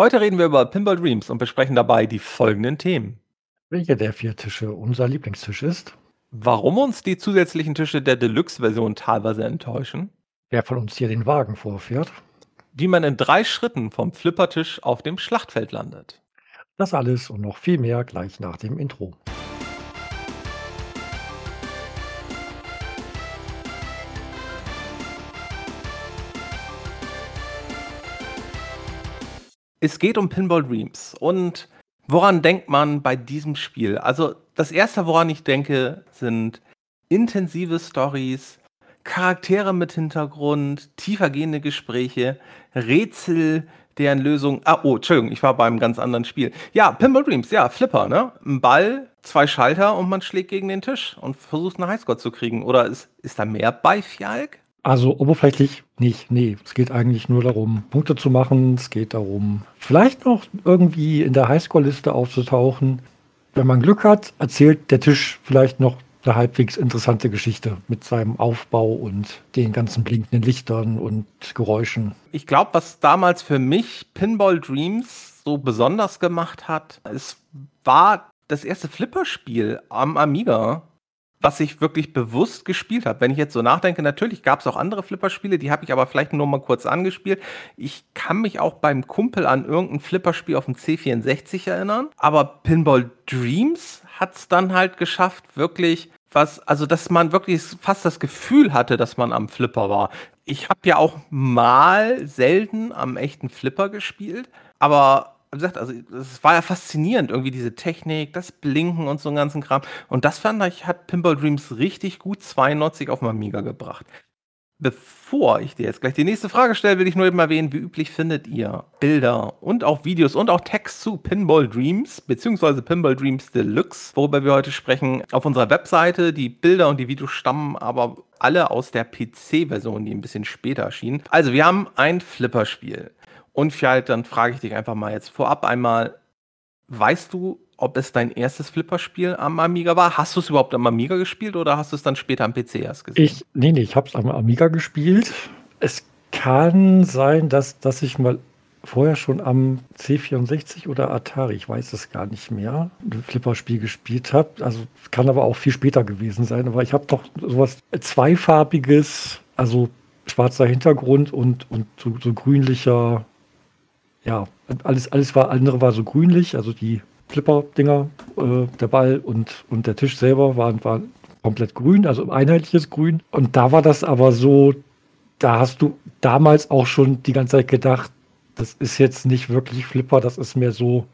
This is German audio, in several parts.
Heute reden wir über Pinball Dreams und besprechen dabei die folgenden Themen. Welcher der vier Tische unser Lieblingstisch ist? Warum uns die zusätzlichen Tische der Deluxe-Version teilweise enttäuschen? Wer von uns hier den Wagen vorfährt? Wie man in drei Schritten vom Flippertisch auf dem Schlachtfeld landet. Das alles und noch viel mehr gleich nach dem Intro. Es geht um Pinball Dreams. Und woran denkt man bei diesem Spiel? Also, das erste, woran ich denke, sind intensive Stories, Charaktere mit Hintergrund, tiefergehende Gespräche, Rätsel, deren Lösung. Ah, oh, Entschuldigung, ich war beim ganz anderen Spiel. Ja, Pinball Dreams, ja, Flipper, ne? Ein Ball, zwei Schalter und man schlägt gegen den Tisch und versucht einen Highscore zu kriegen. Oder ist, ist da mehr bei Fjalk? Also oberflächlich nicht, nee. Es geht eigentlich nur darum, Punkte zu machen. Es geht darum, vielleicht noch irgendwie in der Highscore-Liste aufzutauchen. Wenn man Glück hat, erzählt der Tisch vielleicht noch eine halbwegs interessante Geschichte mit seinem Aufbau und den ganzen blinkenden Lichtern und Geräuschen. Ich glaube, was damals für mich Pinball Dreams so besonders gemacht hat, es war das erste Flipperspiel am Amiga was ich wirklich bewusst gespielt habe. Wenn ich jetzt so nachdenke, natürlich gab es auch andere Flipperspiele, die habe ich aber vielleicht nur mal kurz angespielt. Ich kann mich auch beim Kumpel an irgendein Flipperspiel auf dem C64 erinnern, aber Pinball Dreams hat es dann halt geschafft, wirklich was, also dass man wirklich fast das Gefühl hatte, dass man am Flipper war. Ich habe ja auch mal selten am echten Flipper gespielt, aber wie gesagt, also es war ja faszinierend, irgendwie diese Technik, das Blinken und so einen ganzen Kram. Und das fand ich, hat Pinball Dreams richtig gut 92 auf dem Amiga gebracht. Bevor ich dir jetzt gleich die nächste Frage stelle, will ich nur eben erwähnen, wie üblich findet ihr Bilder und auch Videos und auch Text zu Pinball Dreams beziehungsweise Pinball Dreams Deluxe, worüber wir heute sprechen, auf unserer Webseite. Die Bilder und die Videos stammen aber alle aus der PC-Version, die ein bisschen später erschien. Also wir haben ein Flipperspiel. Und vielleicht, dann frage ich dich einfach mal jetzt vorab einmal, weißt du, ob es dein erstes Flipperspiel am Amiga war? Hast du es überhaupt am Amiga gespielt oder hast du es dann später am PC erst gesehen? Ich, nee, nee, ich habe es am Amiga gespielt. Es kann sein, dass, dass ich mal vorher schon am C64 oder Atari, ich weiß es gar nicht mehr, ein Flipperspiel gespielt habe. Also kann aber auch viel später gewesen sein. Aber ich habe doch sowas zweifarbiges, also schwarzer Hintergrund und, und so, so grünlicher ja, alles, alles war, andere war so grünlich, also die Flipper-Dinger, äh, der Ball und, und der Tisch selber waren, waren komplett grün, also einheitliches Grün. Und da war das aber so, da hast du damals auch schon die ganze Zeit gedacht, das ist jetzt nicht wirklich Flipper, das ist mehr so,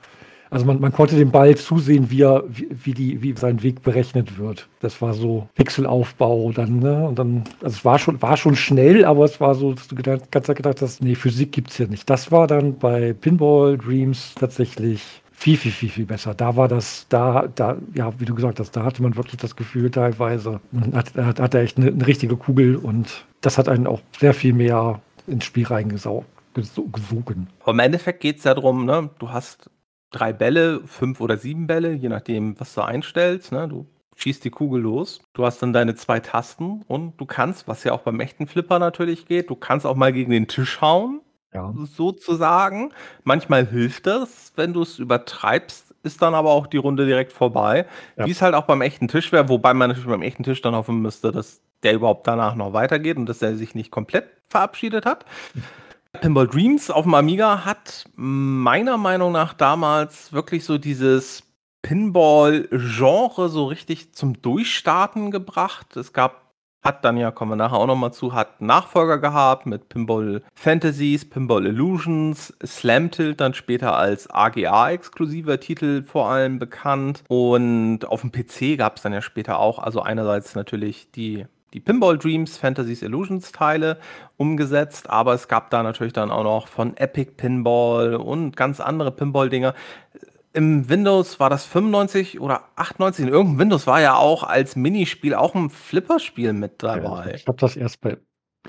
also man, man konnte dem Ball zusehen, wie er, wie, wie, die, wie sein Weg berechnet wird. Das war so Pixelaufbau dann, ne? Und dann, also es war schon, war schon schnell, aber es war so, dass du gedacht, ganz gedacht hast, nee, Physik gibt es hier nicht. Das war dann bei Pinball Dreams tatsächlich viel, viel, viel, viel besser. Da war das, da, da, ja, wie du gesagt hast, da hatte man wirklich das Gefühl teilweise, man hat, hat, hat echt eine, eine richtige Kugel und das hat einen auch sehr viel mehr ins Spiel reingesaugt gesogen. Im Endeffekt geht es ja darum, ne? du hast drei Bälle, fünf oder sieben Bälle, je nachdem, was du einstellst. Ne? Du schießt die Kugel los. Du hast dann deine zwei Tasten und du kannst, was ja auch beim echten Flipper natürlich geht, du kannst auch mal gegen den Tisch hauen, ja. sozusagen. Manchmal hilft das, wenn du es übertreibst, ist dann aber auch die Runde direkt vorbei. Ja. Wie es halt auch beim echten Tisch wäre, wobei man natürlich beim echten Tisch dann hoffen müsste, dass der überhaupt danach noch weitergeht und dass er sich nicht komplett verabschiedet hat. Pinball Dreams auf dem Amiga hat meiner Meinung nach damals wirklich so dieses Pinball-Genre so richtig zum Durchstarten gebracht. Es gab, hat dann ja, kommen wir nachher auch nochmal zu, hat Nachfolger gehabt mit Pinball Fantasies, Pinball Illusions, Slam Tilt dann später als AGA-exklusiver Titel vor allem bekannt. Und auf dem PC gab es dann ja später auch, also einerseits natürlich die die Pinball Dreams Fantasies Illusions Teile umgesetzt, aber es gab da natürlich dann auch noch von Epic Pinball und ganz andere Pinball-Dinger. Im Windows war das 95 oder 98. In irgendeinem Windows war ja auch als Minispiel auch ein Flipperspiel mit dabei. Ja, ich habe das erst bei,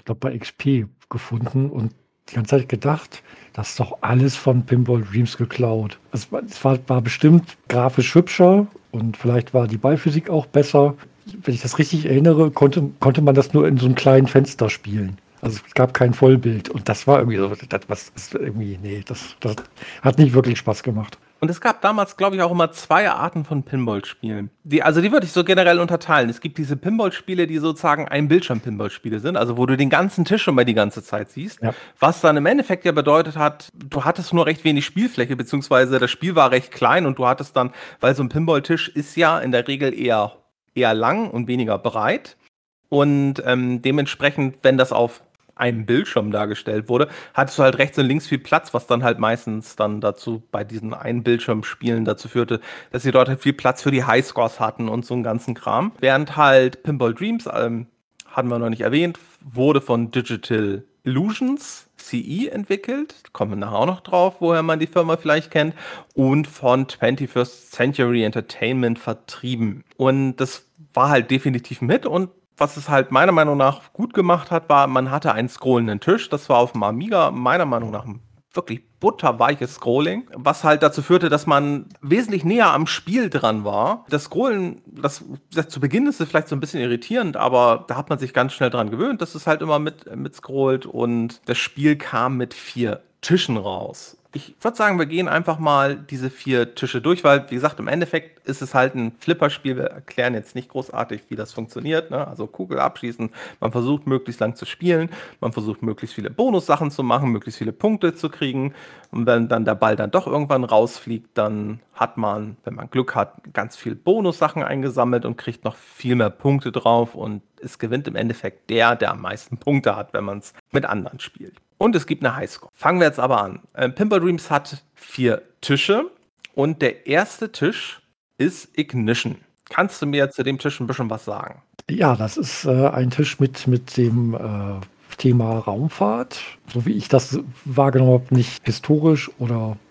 glaub, bei XP gefunden und die ganze Zeit gedacht, das ist doch alles von Pinball Dreams geklaut. Es war, es war, war bestimmt grafisch hübscher und vielleicht war die Ballphysik auch besser wenn ich das richtig erinnere, konnte, konnte man das nur in so einem kleinen Fenster spielen. Also es gab kein Vollbild und das war irgendwie so, das was ist irgendwie, nee, das, das hat nicht wirklich Spaß gemacht. Und es gab damals, glaube ich, auch immer zwei Arten von Pinball-Spielen. Die, also die würde ich so generell unterteilen. Es gibt diese Pinball-Spiele, die sozusagen ein Bildschirm-Pinball-Spiele sind, also wo du den ganzen Tisch schon mal die ganze Zeit siehst. Ja. Was dann im Endeffekt ja bedeutet hat, du hattest nur recht wenig Spielfläche, beziehungsweise das Spiel war recht klein und du hattest dann, weil so ein Pinball-Tisch ist ja in der Regel eher, eher lang und weniger breit. Und ähm, dementsprechend, wenn das auf einem Bildschirm dargestellt wurde, hattest du halt rechts und links viel Platz, was dann halt meistens dann dazu bei diesen einen Bildschirmspielen dazu führte, dass sie dort halt viel Platz für die Highscores hatten und so einen ganzen Kram. Während halt Pinball Dreams, ähm, hatten wir noch nicht erwähnt, wurde von Digital Illusions CE entwickelt. Kommen wir nachher auch noch drauf, woher man die Firma vielleicht kennt. Und von 21st Century Entertainment vertrieben. Und das war halt definitiv mit und was es halt meiner Meinung nach gut gemacht hat, war, man hatte einen scrollenden Tisch. Das war auf dem Amiga meiner Meinung nach ein wirklich butterweiches Scrolling, was halt dazu führte, dass man wesentlich näher am Spiel dran war. Das Scrollen, das, das zu Beginn ist es vielleicht so ein bisschen irritierend, aber da hat man sich ganz schnell dran gewöhnt, dass es halt immer mit, mit scrollt und das Spiel kam mit vier Tischen raus ich würde sagen, wir gehen einfach mal diese vier Tische durch, weil, wie gesagt, im Endeffekt ist es halt ein Flipperspiel. Wir erklären jetzt nicht großartig, wie das funktioniert. Ne? Also Kugel abschießen, man versucht möglichst lang zu spielen, man versucht möglichst viele Bonussachen zu machen, möglichst viele Punkte zu kriegen. Und wenn dann der Ball dann doch irgendwann rausfliegt, dann hat man, wenn man Glück hat, ganz viel Bonussachen eingesammelt und kriegt noch viel mehr Punkte drauf. Und es gewinnt im Endeffekt der, der am meisten Punkte hat, wenn man es mit anderen spielt. Und es gibt eine Highscore. Fangen wir jetzt aber an. Ähm, Pinball Dreams hat vier Tische und der erste Tisch ist Ignition. Kannst du mir zu dem Tisch ein bisschen was sagen? Ja, das ist äh, ein Tisch mit, mit dem äh, Thema Raumfahrt, so wie ich das wahrgenommen habe, nicht historisch oder äh,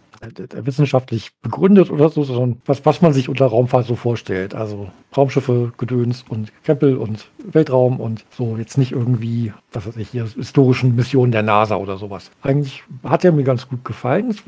wissenschaftlich begründet oder so, sondern was, was man sich unter Raumfahrt so vorstellt. Also Raumschiffe, Gedöns und Krempel und Weltraum und so jetzt nicht irgendwie, was weiß ich, hier historischen Missionen der NASA oder sowas. Eigentlich hat er mir ganz gut gefallen. Es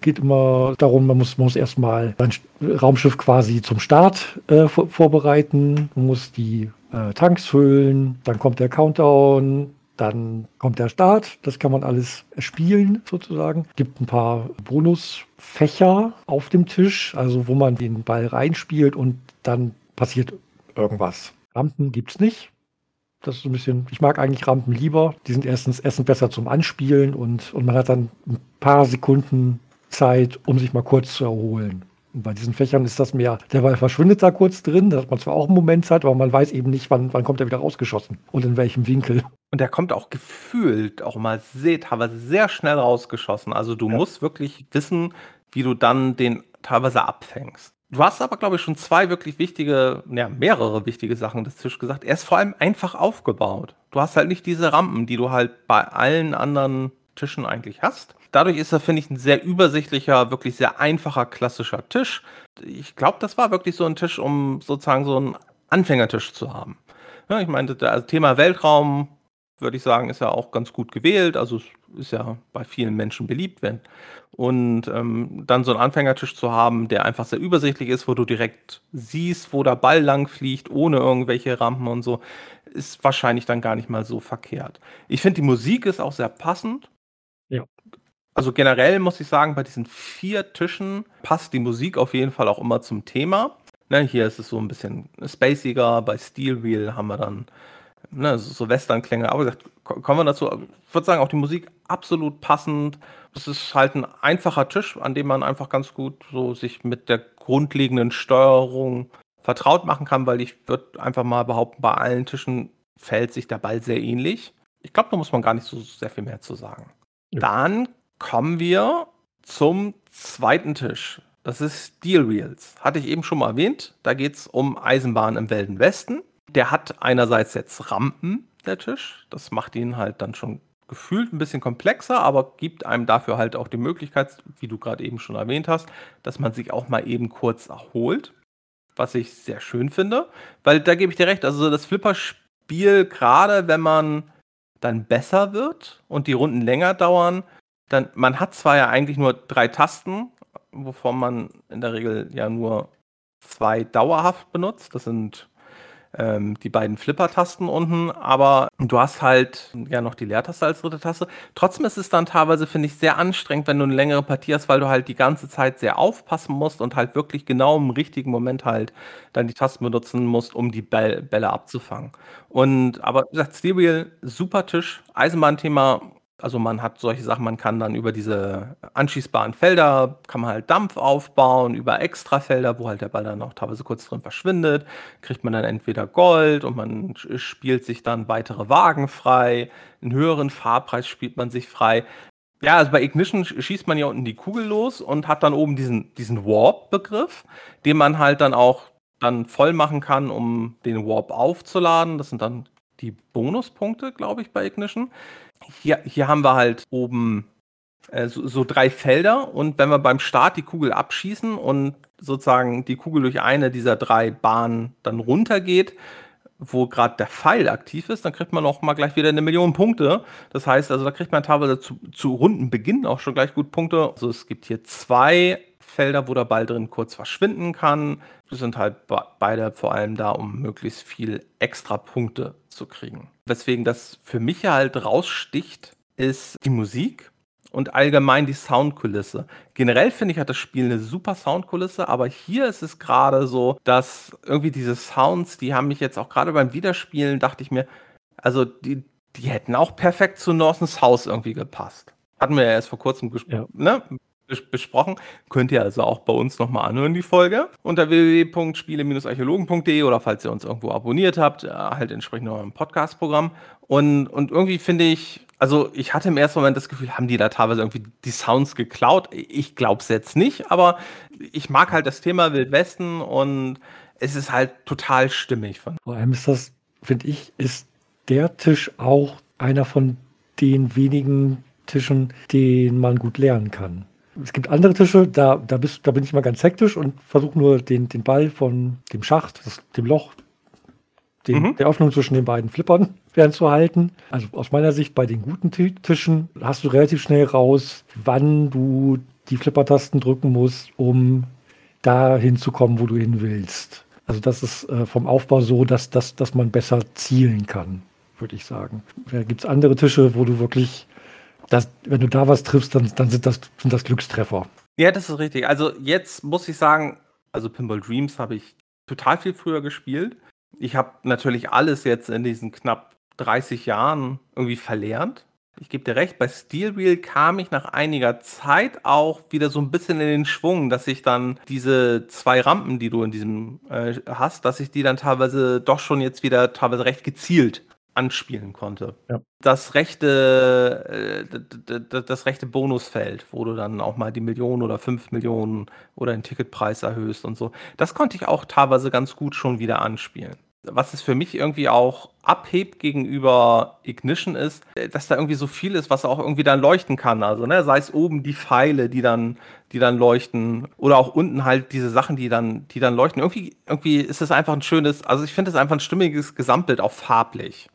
geht immer darum, man muss, muss erstmal sein Raumschiff quasi zum Start äh, vorbereiten, man muss die äh, Tanks füllen, dann kommt der Countdown, dann kommt der Start, das kann man alles spielen sozusagen. Gibt ein paar Bonusfächer auf dem Tisch, also wo man den Ball reinspielt und dann passiert irgendwas. Rampen gibt es nicht. Das ist ein bisschen, ich mag eigentlich Rampen lieber. Die sind erstens erstens besser zum Anspielen und, und man hat dann ein paar Sekunden Zeit, um sich mal kurz zu erholen. Und bei diesen Fächern ist das mehr, der Ball verschwindet da kurz drin, dass man zwar auch einen Moment Zeit, aber man weiß eben nicht, wann, wann kommt er wieder rausgeschossen und in welchem Winkel. Und der kommt auch gefühlt auch mal sehr, teilweise sehr schnell rausgeschossen. Also du ja. musst wirklich wissen, wie du dann den teilweise abfängst. Du hast aber, glaube ich, schon zwei wirklich wichtige, ja, mehrere wichtige Sachen des Tisch gesagt. Er ist vor allem einfach aufgebaut. Du hast halt nicht diese Rampen, die du halt bei allen anderen Tischen eigentlich hast. Dadurch ist er, finde ich, ein sehr übersichtlicher, wirklich sehr einfacher, klassischer Tisch. Ich glaube, das war wirklich so ein Tisch, um sozusagen so einen Anfängertisch zu haben. Ja, ich meine, das Thema Weltraum, würde ich sagen, ist ja auch ganz gut gewählt. Also es ist ja bei vielen Menschen beliebt. Wenn. Und ähm, dann so einen Anfängertisch zu haben, der einfach sehr übersichtlich ist, wo du direkt siehst, wo der Ball lang fliegt, ohne irgendwelche Rampen und so, ist wahrscheinlich dann gar nicht mal so verkehrt. Ich finde, die Musik ist auch sehr passend. Ja. Also generell muss ich sagen, bei diesen vier Tischen passt die Musik auf jeden Fall auch immer zum Thema. Ne, hier ist es so ein bisschen spaciger, bei Steel Wheel haben wir dann ne, so Western-Klänge. Aber gesagt, kommen wir dazu. Ich würde sagen, auch die Musik absolut passend. Es ist halt ein einfacher Tisch, an dem man einfach ganz gut so sich mit der grundlegenden Steuerung vertraut machen kann, weil ich würde einfach mal behaupten, bei allen Tischen fällt sich der Ball sehr ähnlich. Ich glaube, da muss man gar nicht so sehr viel mehr zu sagen. Ja. Dann kommen wir zum zweiten Tisch. Das ist Steel Wheels. Hatte ich eben schon mal erwähnt. Da geht es um Eisenbahn im Wilden Westen. Der hat einerseits jetzt Rampen, der Tisch. Das macht ihn halt dann schon gefühlt ein bisschen komplexer, aber gibt einem dafür halt auch die Möglichkeit, wie du gerade eben schon erwähnt hast, dass man sich auch mal eben kurz erholt. Was ich sehr schön finde, weil da gebe ich dir recht. Also das Flipperspiel, gerade wenn man dann besser wird und die Runden länger dauern, dann, man hat zwar ja eigentlich nur drei Tasten, wovon man in der Regel ja nur zwei dauerhaft benutzt. Das sind ähm, die beiden Flipper-Tasten unten, aber du hast halt ja noch die Leertaste als dritte Taste. Trotzdem ist es dann teilweise, finde ich, sehr anstrengend, wenn du eine längere Partie hast, weil du halt die ganze Zeit sehr aufpassen musst und halt wirklich genau im richtigen Moment halt dann die Tasten benutzen musst, um die Bälle, abzufangen. Und aber wie gesagt, Steel Wheel, super Tisch, Eisenbahnthema also man hat solche Sachen, man kann dann über diese anschießbaren Felder, kann man halt Dampf aufbauen, über Extrafelder, wo halt der Ball dann noch teilweise kurz drin verschwindet, kriegt man dann entweder Gold und man spielt sich dann weitere Wagen frei, einen höheren Fahrpreis spielt man sich frei. Ja, also bei Ignition schießt man ja unten die Kugel los und hat dann oben diesen, diesen Warp-Begriff, den man halt dann auch dann voll machen kann, um den Warp aufzuladen. Das sind dann die Bonuspunkte, glaube ich, bei Ignition hier, hier haben wir halt oben äh, so, so, drei Felder und wenn wir beim Start die Kugel abschießen und sozusagen die Kugel durch eine dieser drei Bahnen dann runtergeht, wo gerade der Pfeil aktiv ist, dann kriegt man auch mal gleich wieder eine Million Punkte. Das heißt, also da kriegt man teilweise zu, zu Rundenbeginn auch schon gleich gut Punkte. Also es gibt hier zwei Felder, wo der Ball drin kurz verschwinden kann. Die sind halt beide vor allem da, um möglichst viel extra Punkte zu kriegen. Weswegen das für mich halt raussticht, ist die Musik und allgemein die Soundkulisse. Generell finde ich, hat das Spiel eine super Soundkulisse, aber hier ist es gerade so, dass irgendwie diese Sounds, die haben mich jetzt auch gerade beim Wiederspielen, dachte ich mir, also die, die hätten auch perfekt zu Northens House irgendwie gepasst. Hatten wir ja erst vor kurzem ja. ne, besprochen. Könnt ihr also auch bei uns nochmal anhören, die Folge. Unter www.spiele-archäologen.de oder falls ihr uns irgendwo abonniert habt, äh, halt entsprechend im Podcast-Programm. Und, und irgendwie finde ich, also ich hatte im ersten Moment das Gefühl, haben die da teilweise irgendwie die Sounds geklaut? Ich glaube es jetzt nicht, aber ich mag halt das Thema Wildwesten und es ist halt total stimmig. Vor allem ist das, finde ich, ist der Tisch auch einer von den wenigen Tischen, den man gut lernen kann. Es gibt andere Tische, da, da, bist, da bin ich mal ganz hektisch und versuche nur den, den Ball von dem Schacht, das, dem Loch, den, mhm. der Öffnung zwischen den beiden Flippern fernzuhalten. Also aus meiner Sicht bei den guten Tischen hast du relativ schnell raus, wann du die Flippertasten drücken musst, um da hinzukommen, wo du hin willst. Also das ist äh, vom Aufbau so, dass, dass, dass man besser zielen kann, würde ich sagen. Da gibt es andere Tische, wo du wirklich das, wenn du da was triffst, dann, dann sind, das, sind das Glückstreffer. Ja, das ist richtig. Also jetzt muss ich sagen, also Pinball Dreams habe ich total viel früher gespielt. Ich habe natürlich alles jetzt in diesen knapp 30 Jahren irgendwie verlernt. Ich gebe dir recht, bei Steel Wheel kam ich nach einiger Zeit auch wieder so ein bisschen in den Schwung, dass ich dann diese zwei Rampen, die du in diesem äh, hast, dass ich die dann teilweise doch schon jetzt wieder teilweise recht gezielt anspielen konnte. Ja. Das rechte, äh, das rechte Bonusfeld, wo du dann auch mal die Millionen oder fünf Millionen oder den Ticketpreis erhöhst und so, das konnte ich auch teilweise ganz gut schon wieder anspielen. Was es für mich irgendwie auch abhebt gegenüber Ignition ist, äh, dass da irgendwie so viel ist, was auch irgendwie dann leuchten kann. Also, ne, sei es oben die Pfeile, die dann, die dann leuchten, oder auch unten halt diese Sachen, die dann, die dann leuchten. Irgendwie, irgendwie ist es einfach ein schönes, also ich finde es einfach ein stimmiges Gesamtbild, auch farblich.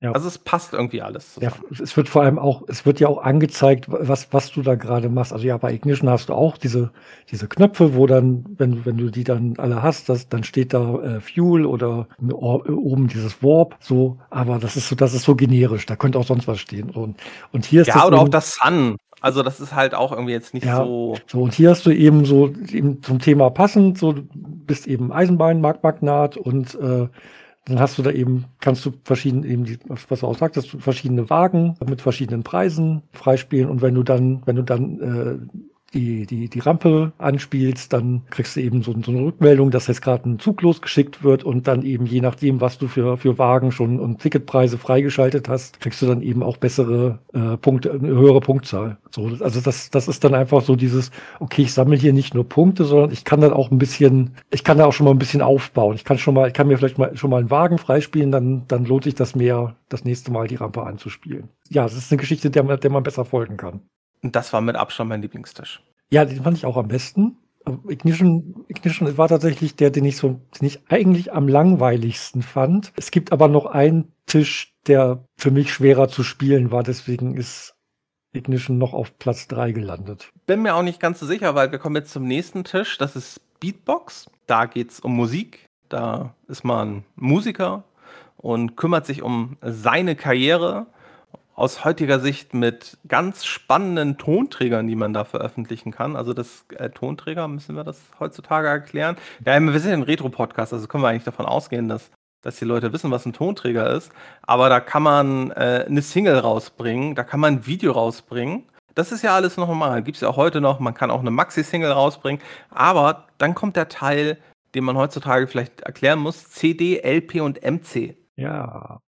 Ja. Also es passt irgendwie alles. Ja, es wird vor allem auch, es wird ja auch angezeigt, was, was du da gerade machst. Also ja, bei Ignition hast du auch diese, diese Knöpfe, wo dann, wenn, wenn du die dann alle hast, das, dann steht da äh, Fuel oder oben dieses Warp, so, aber das ist so, das ist so generisch, da könnte auch sonst was stehen. Und, und hier ist Ja, oder auch das Sun. Also das ist halt auch irgendwie jetzt nicht ja, so. So, und hier hast du eben so eben zum Thema passend, so du bist eben Eisenbahn, Marktmagnat und äh, dann hast du da eben, kannst du verschiedene, eben die, was du auch sagtest, verschiedene Wagen mit verschiedenen Preisen freispielen. Und wenn du dann, wenn du dann äh, die, die, die Rampe anspielst, dann kriegst du eben so, so eine Rückmeldung, dass jetzt gerade ein Zug losgeschickt wird und dann eben je nachdem, was du für, für Wagen schon und Ticketpreise freigeschaltet hast, kriegst du dann eben auch bessere äh, Punkte, eine höhere Punktzahl. So, also das, das ist dann einfach so dieses, okay, ich sammle hier nicht nur Punkte, sondern ich kann dann auch ein bisschen, ich kann da auch schon mal ein bisschen aufbauen. Ich kann schon mal, ich kann mir vielleicht mal schon mal einen Wagen freispielen, dann, dann lohnt sich das mehr, das nächste Mal die Rampe anzuspielen. Ja, das ist eine Geschichte, der man, der man besser folgen kann. Und das war mit Abstand mein Lieblingstisch. Ja, den fand ich auch am besten. Ignition, Ignition war tatsächlich der, den ich so, den ich eigentlich am langweiligsten fand. Es gibt aber noch einen Tisch, der für mich schwerer zu spielen war, deswegen ist Ignition noch auf Platz 3 gelandet. Bin mir auch nicht ganz so sicher, weil wir kommen jetzt zum nächsten Tisch. Das ist Beatbox. Da geht es um Musik. Da ist man Musiker und kümmert sich um seine Karriere aus heutiger Sicht mit ganz spannenden Tonträgern, die man da veröffentlichen kann. Also das äh, Tonträger, müssen wir das heutzutage erklären? Ja, wir sind ein Retro-Podcast, also können wir eigentlich davon ausgehen, dass, dass die Leute wissen, was ein Tonträger ist. Aber da kann man äh, eine Single rausbringen, da kann man ein Video rausbringen. Das ist ja alles noch normal. Gibt es ja auch heute noch. Man kann auch eine Maxi-Single rausbringen. Aber dann kommt der Teil, den man heutzutage vielleicht erklären muss: CD, LP und MC. Ja.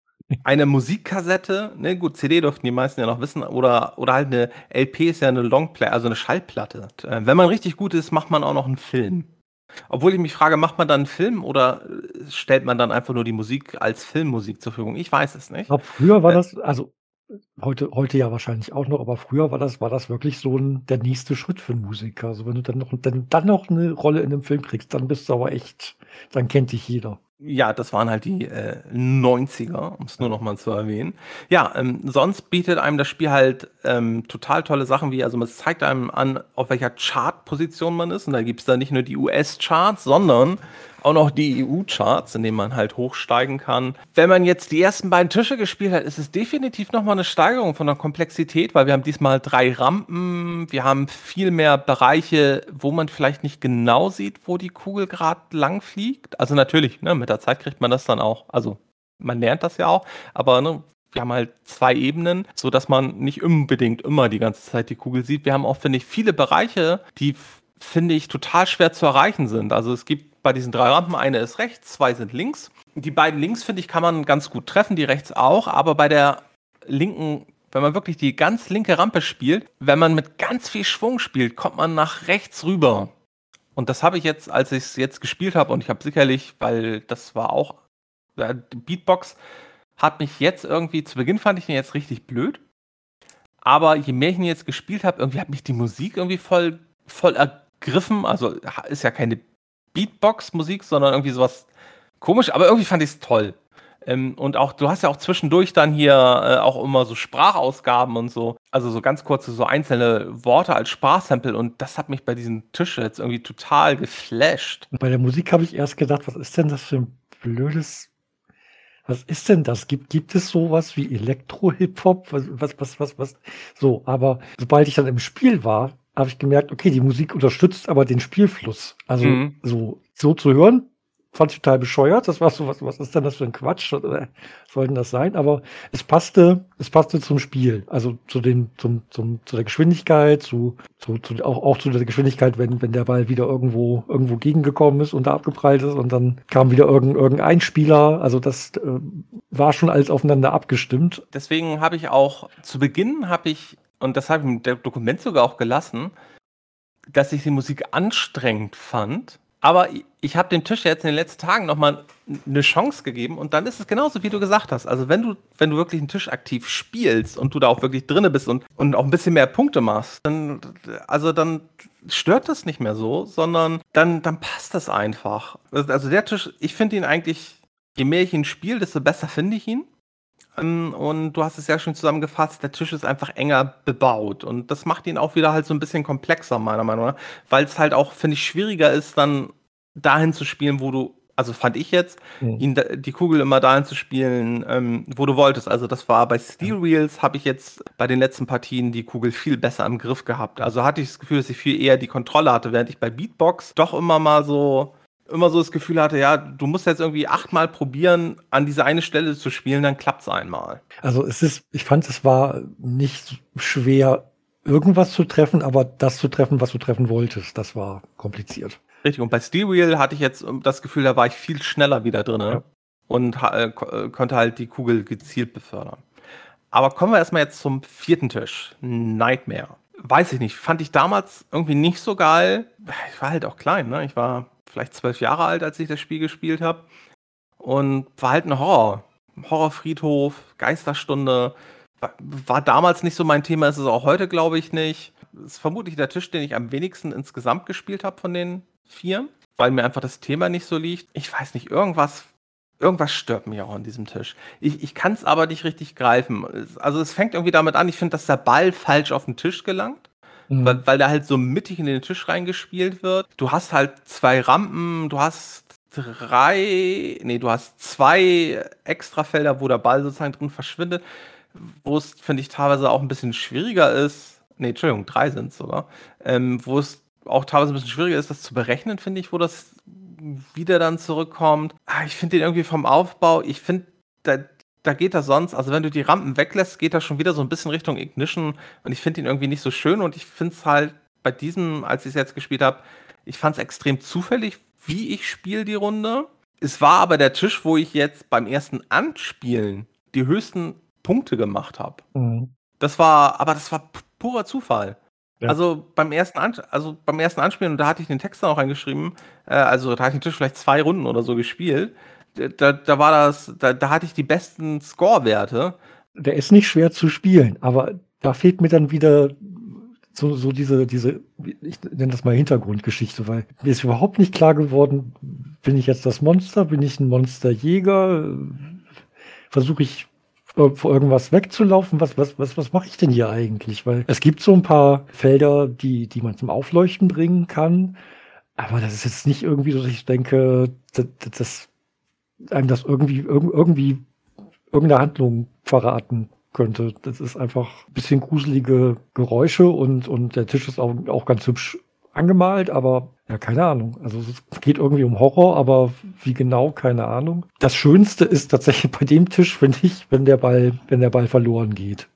Eine Musikkassette, ne, gut, CD dürften die meisten ja noch wissen, oder, oder halt eine LP ist ja eine Longplay, also eine Schallplatte. Äh, wenn man richtig gut ist, macht man auch noch einen Film. Obwohl ich mich frage, macht man dann einen Film oder stellt man dann einfach nur die Musik als Filmmusik zur Verfügung? Ich weiß es nicht. Ich glaube, früher war äh, das, also heute, heute ja wahrscheinlich auch noch, aber früher war das, war das wirklich so ein, der nächste Schritt für einen Musiker. Also wenn du dann noch, dann, dann noch eine Rolle in einem Film kriegst, dann bist du aber echt, dann kennt dich jeder. Ja, das waren halt die äh, 90er, um es nur noch mal zu erwähnen. Ja, ähm, sonst bietet einem das Spiel halt ähm, total tolle Sachen wie, also es zeigt einem an, auf welcher Chartposition man ist. Und da gibt es da nicht nur die US-Charts, sondern auch noch die EU-Charts, in denen man halt hochsteigen kann. Wenn man jetzt die ersten beiden Tische gespielt hat, ist es definitiv nochmal eine Steigerung von der Komplexität, weil wir haben diesmal drei Rampen, wir haben viel mehr Bereiche, wo man vielleicht nicht genau sieht, wo die Kugel gerade lang fliegt. Also natürlich, ne, mit der Zeit kriegt man das dann auch. Also man lernt das ja auch, aber ne, wir haben halt zwei Ebenen, so dass man nicht unbedingt immer die ganze Zeit die Kugel sieht. Wir haben auch, finde ich, viele Bereiche, die finde ich total schwer zu erreichen sind. Also es gibt bei diesen drei Rampen. Eine ist rechts, zwei sind links. Die beiden links, finde ich, kann man ganz gut treffen, die rechts auch. Aber bei der linken, wenn man wirklich die ganz linke Rampe spielt, wenn man mit ganz viel Schwung spielt, kommt man nach rechts rüber. Und das habe ich jetzt, als ich es jetzt gespielt habe, und ich habe sicherlich, weil das war auch, äh, Beatbox hat mich jetzt irgendwie, zu Beginn fand ich ihn jetzt richtig blöd. Aber je mehr ich ihn jetzt gespielt habe, irgendwie hat mich die Musik irgendwie voll, voll ergriffen. Also ist ja keine Beatbox-Musik, sondern irgendwie sowas komisch, aber irgendwie fand ich es toll. Ähm, und auch, du hast ja auch zwischendurch dann hier äh, auch immer so Sprachausgaben und so, also so ganz kurze, so einzelne Worte als Sprachsample und das hat mich bei diesem Tisch jetzt irgendwie total geflasht. bei der Musik habe ich erst gedacht, was ist denn das für ein blödes was ist denn das? Gibt, gibt es sowas wie Elektro-Hip-Hop? Was, was, was, was, was? So, aber sobald ich dann im Spiel war, habe ich gemerkt, okay, die Musik unterstützt aber den Spielfluss. Also mhm. so, so zu hören, fand ich total bescheuert. Das war so, was, was ist denn das für ein Quatsch? Was soll denn das sein? Aber es passte, es passte zum Spiel. Also zu den, zum, zum, zu der Geschwindigkeit, zu, zu, zu auch, auch zu der Geschwindigkeit, wenn, wenn der Ball wieder irgendwo, irgendwo gegengekommen ist und da abgeprallt ist und dann kam wieder irgendein, irgendein Spieler. Also das äh, war schon alles aufeinander abgestimmt. Deswegen habe ich auch, zu Beginn habe ich und das habe ich im Dokument sogar auch gelassen, dass ich die Musik anstrengend fand. Aber ich habe dem Tisch jetzt in den letzten Tagen nochmal eine Chance gegeben und dann ist es genauso, wie du gesagt hast. Also wenn du, wenn du wirklich einen Tisch aktiv spielst und du da auch wirklich drinne bist und, und auch ein bisschen mehr Punkte machst, dann, also dann stört das nicht mehr so, sondern dann, dann passt das einfach. Also der Tisch, ich finde ihn eigentlich, je mehr ich ihn spiele, desto besser finde ich ihn. Ähm, und du hast es ja schon zusammengefasst, der Tisch ist einfach enger bebaut. Und das macht ihn auch wieder halt so ein bisschen komplexer, meiner Meinung nach. Weil es halt auch, finde ich, schwieriger ist, dann dahin zu spielen, wo du, also fand ich jetzt, mhm. ihn, die Kugel immer dahin zu spielen, ähm, wo du wolltest. Also das war bei Steel Wheels, habe ich jetzt bei den letzten Partien die Kugel viel besser im Griff gehabt. Also hatte ich das Gefühl, dass ich viel eher die Kontrolle hatte, während ich bei Beatbox doch immer mal so immer so das Gefühl hatte, ja, du musst jetzt irgendwie achtmal probieren, an diese eine Stelle zu spielen, dann klappt es einmal. Also es ist, ich fand, es war nicht schwer, irgendwas zu treffen, aber das zu treffen, was du treffen wolltest, das war kompliziert. Richtig, und bei Steel Wheel hatte ich jetzt das Gefühl, da war ich viel schneller wieder drin ja. und äh, konnte halt die Kugel gezielt befördern. Aber kommen wir erstmal jetzt zum vierten Tisch, Nightmare. Weiß ich nicht, fand ich damals irgendwie nicht so geil. Ich war halt auch klein, ne? Ich war vielleicht zwölf Jahre alt, als ich das Spiel gespielt habe. Und war halt ein Horror. Horrorfriedhof, Geisterstunde. War, war damals nicht so mein Thema, ist es auch heute, glaube ich, nicht. Ist vermutlich der Tisch, den ich am wenigsten insgesamt gespielt habe von den vier, weil mir einfach das Thema nicht so liegt. Ich weiß nicht, irgendwas irgendwas stört mich auch an diesem Tisch. Ich, ich kann es aber nicht richtig greifen. Also es fängt irgendwie damit an, ich finde, dass der Ball falsch auf den Tisch gelangt mhm. weil, weil der halt so mittig in den Tisch reingespielt wird. Du hast halt zwei Rampen, du hast drei, nee, du hast zwei Extrafelder, wo der Ball sozusagen drin verschwindet, wo es, finde ich, teilweise auch ein bisschen schwieriger ist. Nee, Entschuldigung, drei sind es sogar. Ähm, wo es auch teilweise ein bisschen schwieriger ist, das zu berechnen, finde ich, wo das wieder dann zurückkommt. Ah, ich finde den irgendwie vom Aufbau, ich finde, da, geht er sonst, also wenn du die Rampen weglässt, geht er schon wieder so ein bisschen Richtung Ignition und ich finde ihn irgendwie nicht so schön und ich finde es halt bei diesem, als ich es jetzt gespielt habe, ich fand es extrem zufällig, wie ich spiele die Runde. Es war aber der Tisch, wo ich jetzt beim ersten Anspielen die höchsten Punkte gemacht habe. Mhm. Das war, aber das war purer Zufall. Ja. Also beim ersten An also beim ersten Anspielen, und da hatte ich den Text dann auch reingeschrieben, äh, also da hatte ich den Tisch vielleicht zwei Runden oder so gespielt. Da, da war das, da, da hatte ich die besten Score-Werte. Der ist nicht schwer zu spielen, aber da fehlt mir dann wieder so, so diese, diese, ich nenne das mal Hintergrundgeschichte, weil mir ist überhaupt nicht klar geworden, bin ich jetzt das Monster, bin ich ein Monsterjäger, versuche ich vor irgendwas wegzulaufen, was, was, was, was mache ich denn hier eigentlich? Weil es gibt so ein paar Felder, die, die man zum Aufleuchten bringen kann, aber das ist jetzt nicht irgendwie dass ich denke, dass, dass einem das irgendwie, irgendwie irgendeine Handlung verraten könnte. Das ist einfach ein bisschen gruselige Geräusche und, und der Tisch ist auch, auch ganz hübsch angemalt, aber ja, keine Ahnung. Also es geht irgendwie um Horror, aber wie genau, keine Ahnung. Das Schönste ist tatsächlich bei dem Tisch, finde ich, wenn der Ball, wenn der Ball verloren geht.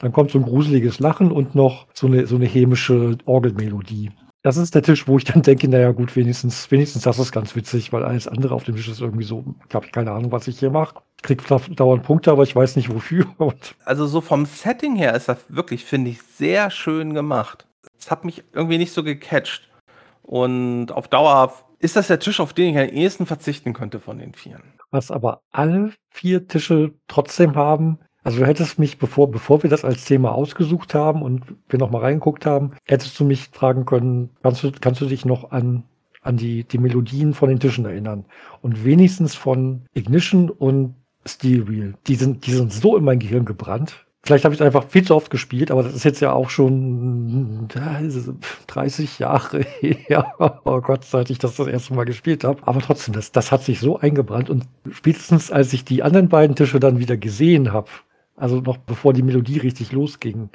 Dann kommt so ein gruseliges Lachen und noch so eine, so eine hämische Orgelmelodie. Das ist der Tisch, wo ich dann denke, naja gut, wenigstens, wenigstens das ist ganz witzig, weil alles andere auf dem Tisch ist irgendwie so, habe ich keine Ahnung, was ich hier mache. Krieg dauernd Punkte, aber ich weiß nicht wofür. also so vom Setting her ist das wirklich, finde ich, sehr schön gemacht. Es hat mich irgendwie nicht so gecatcht. Und auf Dauer ist das der Tisch, auf den ich am ehesten verzichten könnte von den vieren. Was aber alle vier Tische trotzdem haben, also du hättest mich, bevor, bevor wir das als Thema ausgesucht haben und wir nochmal reingeguckt haben, hättest du mich fragen können, kannst du, kannst du dich noch an, an die, die Melodien von den Tischen erinnern? Und wenigstens von Ignition und Steel Wheel. Die sind, die sind so in mein Gehirn gebrannt. Vielleicht habe ich einfach viel zu oft gespielt, aber das ist jetzt ja auch schon 30 Jahre her. Oh Gott, seit ich das das erste Mal gespielt habe. Aber trotzdem, das, das hat sich so eingebrannt. Und spätestens, als ich die anderen beiden Tische dann wieder gesehen habe, also noch bevor die Melodie richtig losging,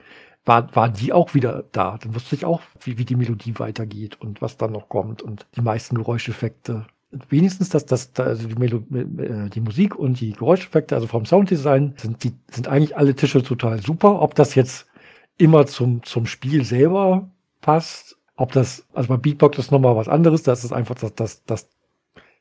war, waren die auch wieder da. Dann wusste ich auch, wie, wie die Melodie weitergeht und was dann noch kommt und die meisten Geräuscheffekte. Wenigstens, dass das, also die, Melo äh, die Musik und die Geräuscheffekte, also vom Sounddesign, sind die, sind eigentlich alle Tische total super. Ob das jetzt immer zum, zum Spiel selber passt, ob das, also bei Beatbox ist nochmal was anderes, das ist einfach das, das, das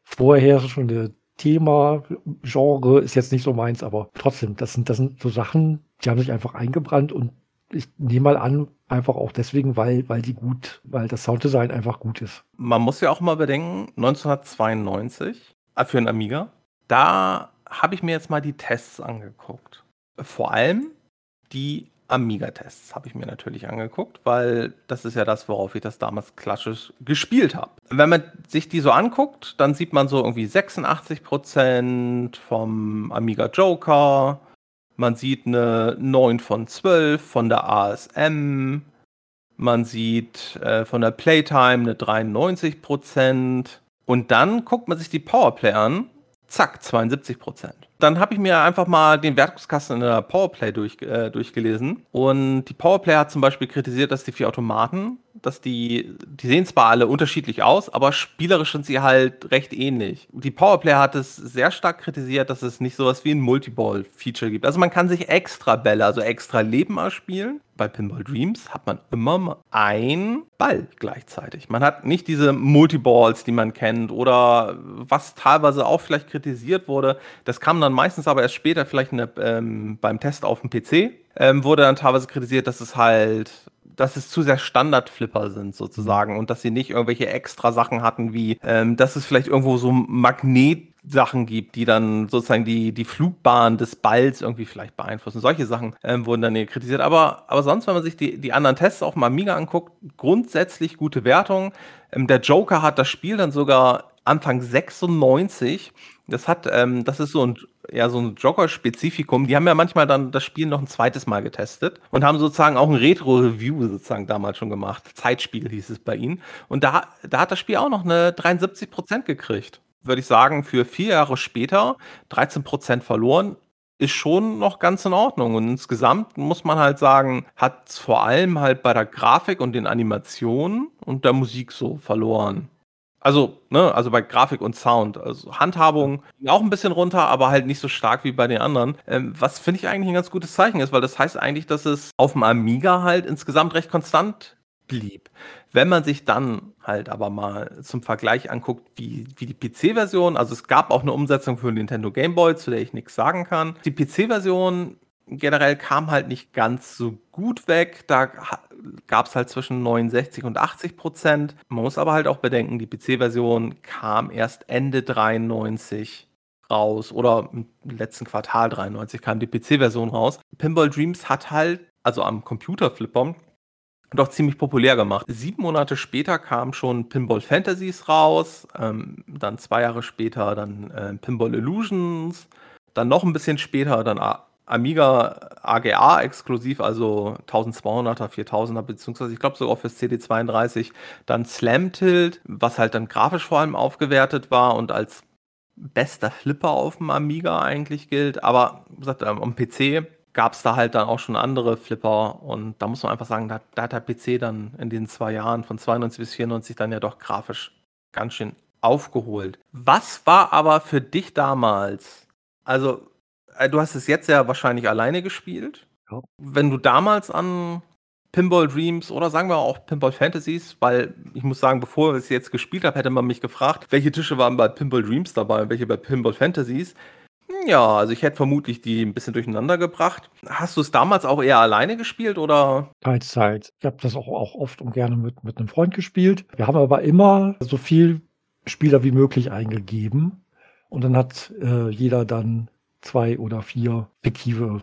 vorher schon eine Thema, Genre ist jetzt nicht so meins, aber trotzdem, das sind, das sind so Sachen, die haben sich einfach eingebrannt und ich nehme mal an, einfach auch deswegen, weil, weil die gut, weil das Sounddesign einfach gut ist. Man muss ja auch mal bedenken, 1992 äh, für einen Amiga, da habe ich mir jetzt mal die Tests angeguckt. Vor allem die Amiga-Tests habe ich mir natürlich angeguckt, weil das ist ja das, worauf ich das damals klassisch gespielt habe. Wenn man sich die so anguckt, dann sieht man so irgendwie 86% vom Amiga Joker, man sieht eine 9 von 12 von der ASM, man sieht äh, von der Playtime eine 93% und dann guckt man sich die Powerplay an, zack, 72% dann habe ich mir einfach mal den Wertungskasten in der Powerplay durch, äh, durchgelesen. Und die Powerplay hat zum Beispiel kritisiert, dass die vier Automaten, dass die, die sehen zwar alle unterschiedlich aus, aber spielerisch sind sie halt recht ähnlich. Die Powerplay hat es sehr stark kritisiert, dass es nicht sowas wie ein Multiball-Feature gibt. Also man kann sich extra Bälle, also extra Leben erspielen. Bei Pinball Dreams hat man immer ein Ball gleichzeitig. Man hat nicht diese Multiballs, die man kennt oder was teilweise auch vielleicht kritisiert wurde. Das kam dann meistens aber erst später, vielleicht der, ähm, beim Test auf dem PC, ähm, wurde dann teilweise kritisiert, dass es halt dass es zu sehr Standardflipper sind sozusagen und dass sie nicht irgendwelche extra Sachen hatten, wie ähm, dass es vielleicht irgendwo so Magnetsachen gibt, die dann sozusagen die, die Flugbahn des Balls irgendwie vielleicht beeinflussen. Solche Sachen ähm, wurden dann kritisiert. Aber, aber sonst, wenn man sich die, die anderen Tests auf dem Amiga anguckt, grundsätzlich gute Wertung. Ähm, der Joker hat das Spiel dann sogar Anfang 96 das hat, ähm, das ist so ein, ja, so ein Jogger-Spezifikum. Die haben ja manchmal dann das Spiel noch ein zweites Mal getestet und haben sozusagen auch ein Retro-Review sozusagen damals schon gemacht. Zeitspiel hieß es bei ihnen. Und da, da hat das Spiel auch noch eine 73% gekriegt. Würde ich sagen, für vier Jahre später 13% verloren, ist schon noch ganz in Ordnung. Und insgesamt muss man halt sagen, hat es vor allem halt bei der Grafik und den Animationen und der Musik so verloren. Also, ne, also bei Grafik und Sound. Also Handhabung ging auch ein bisschen runter, aber halt nicht so stark wie bei den anderen. Ähm, was finde ich eigentlich ein ganz gutes Zeichen ist, weil das heißt eigentlich, dass es auf dem Amiga halt insgesamt recht konstant blieb. Wenn man sich dann halt aber mal zum Vergleich anguckt, wie, wie die PC-Version, also es gab auch eine Umsetzung für Nintendo Game Boy, zu der ich nichts sagen kann. Die PC-Version generell kam halt nicht ganz so gut weg. Da gab es halt zwischen 69 und 80 Prozent. Man muss aber halt auch bedenken, die PC-Version kam erst Ende 93 raus oder im letzten Quartal 93 kam die PC-Version raus. Pinball Dreams hat halt, also am Computerflipper, doch ziemlich populär gemacht. Sieben Monate später kam schon Pinball Fantasies raus, ähm, dann zwei Jahre später dann äh, Pinball Illusions, dann noch ein bisschen später dann Amiga AGA exklusiv, also 1200er, 4000er, beziehungsweise ich glaube sogar fürs CD32, dann Slam Tilt, was halt dann grafisch vor allem aufgewertet war und als bester Flipper auf dem Amiga eigentlich gilt. Aber wie gesagt, am PC gab es da halt dann auch schon andere Flipper und da muss man einfach sagen, da, da, hat der PC dann in den zwei Jahren von 92 bis 94 dann ja doch grafisch ganz schön aufgeholt. Was war aber für dich damals, also äh, du hast es jetzt ja wahrscheinlich alleine gespielt, ja. wenn du damals an Pinball Dreams oder sagen wir auch Pinball Fantasies, weil ich muss sagen, bevor ich es jetzt gespielt habe, hätte man mich gefragt, welche Tische waren bei Pinball Dreams dabei und welche bei Pinball Fantasies. Ja, also ich hätte vermutlich die ein bisschen durcheinander gebracht. Hast du es damals auch eher alleine gespielt oder? Teils, teils. Ich habe das auch, auch oft und gerne mit, mit einem Freund gespielt. Wir haben aber immer so viel Spieler wie möglich eingegeben. Und dann hat äh, jeder dann zwei oder vier fiktive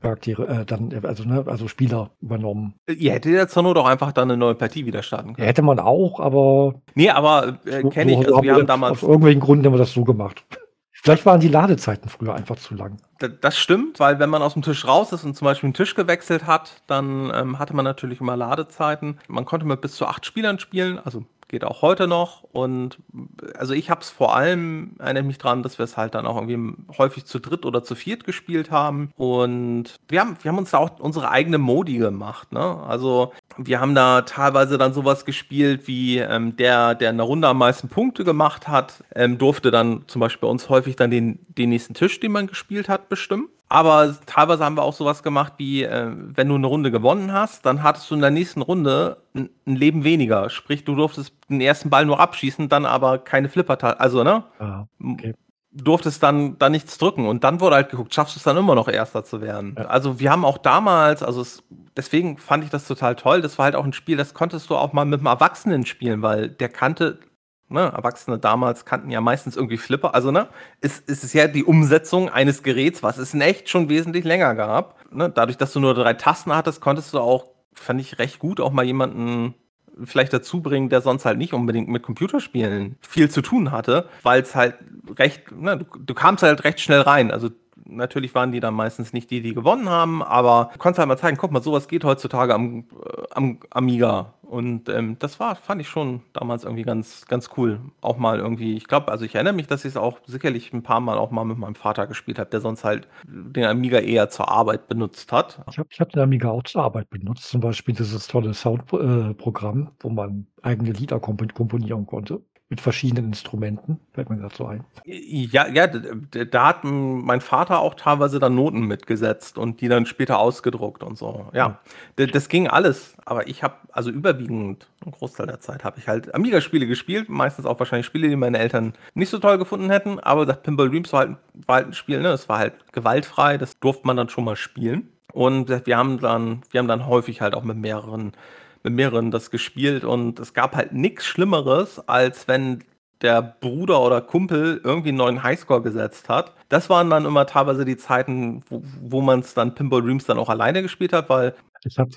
Charaktere, äh, dann, also, ne, also Spieler übernommen. Ihr hättet jetzt zur Not auch einfach dann eine neue Partie wieder starten können. Ja, hätte man auch, aber. Nee, aber äh, kenne ich, also wir haben damals. Aus irgendwelchen Gründen haben wir das so gemacht. Vielleicht waren die Ladezeiten früher einfach zu lang. Das stimmt, weil wenn man aus dem Tisch raus ist und zum Beispiel einen Tisch gewechselt hat, dann ähm, hatte man natürlich immer Ladezeiten. Man konnte mit bis zu acht Spielern spielen, also geht auch heute noch. Und also ich habe es vor allem, erinnere mich dran, dass wir es halt dann auch irgendwie häufig zu dritt oder zu viert gespielt haben. Und wir haben, wir haben uns da auch unsere eigene Modi gemacht. Ne? Also wir haben da teilweise dann sowas gespielt wie ähm, der, der in der Runde am meisten Punkte gemacht hat, ähm, durfte dann zum Beispiel bei uns häufig dann den, den nächsten Tisch, den man gespielt hat, bestimmen. Aber teilweise haben wir auch sowas gemacht wie, äh, wenn du eine Runde gewonnen hast, dann hattest du in der nächsten Runde ein, ein Leben weniger. Sprich, du durftest den ersten Ball nur abschießen, dann aber keine Flipper, also ne? Ah, okay. Durftest dann, dann nichts drücken und dann wurde halt geguckt, schaffst du es dann immer noch Erster zu werden. Ja. Also wir haben auch damals, also es, deswegen fand ich das total toll. Das war halt auch ein Spiel, das konntest du auch mal mit einem Erwachsenen spielen, weil der kannte Ne, Erwachsene damals kannten ja meistens irgendwie Flipper. Also, ne, es, es ist ja die Umsetzung eines Geräts, was es in echt schon wesentlich länger gab. Ne, dadurch, dass du nur drei Tasten hattest, konntest du auch, fand ich recht gut, auch mal jemanden vielleicht dazu bringen, der sonst halt nicht unbedingt mit Computerspielen viel zu tun hatte, weil es halt recht, ne, du, du kamst halt recht schnell rein. Also Natürlich waren die dann meistens nicht die, die gewonnen haben, aber du konntest halt mal zeigen, guck mal, sowas geht heutzutage am, äh, am Amiga. Und ähm, das war, fand ich schon damals irgendwie ganz, ganz cool. Auch mal irgendwie, ich glaube, also ich erinnere mich, dass ich es auch sicherlich ein paar Mal auch mal mit meinem Vater gespielt habe, der sonst halt den Amiga eher zur Arbeit benutzt hat. Ich habe ich hab den Amiga auch zur Arbeit benutzt, zum Beispiel dieses tolle Soundprogramm, äh, wo man eigene Lieder komponieren konnte mit verschiedenen Instrumenten, fällt mir gerade so ein. Ja, ja, da hat mein Vater auch teilweise dann Noten mitgesetzt und die dann später ausgedruckt und so. Ja, das ging alles. Aber ich habe, also überwiegend, einen Großteil der Zeit, habe ich halt Amiga-Spiele gespielt. Meistens auch wahrscheinlich Spiele, die meine Eltern nicht so toll gefunden hätten. Aber das Pinball Dreams war halt, war halt ein Spiel, ne? Es war halt gewaltfrei, das durfte man dann schon mal spielen. Und wir haben dann, wir haben dann häufig halt auch mit mehreren mit mehreren das gespielt und es gab halt nichts Schlimmeres, als wenn der Bruder oder Kumpel irgendwie einen neuen Highscore gesetzt hat. Das waren dann immer teilweise die Zeiten, wo, wo man es dann Pinball Dreams dann auch alleine gespielt hat, weil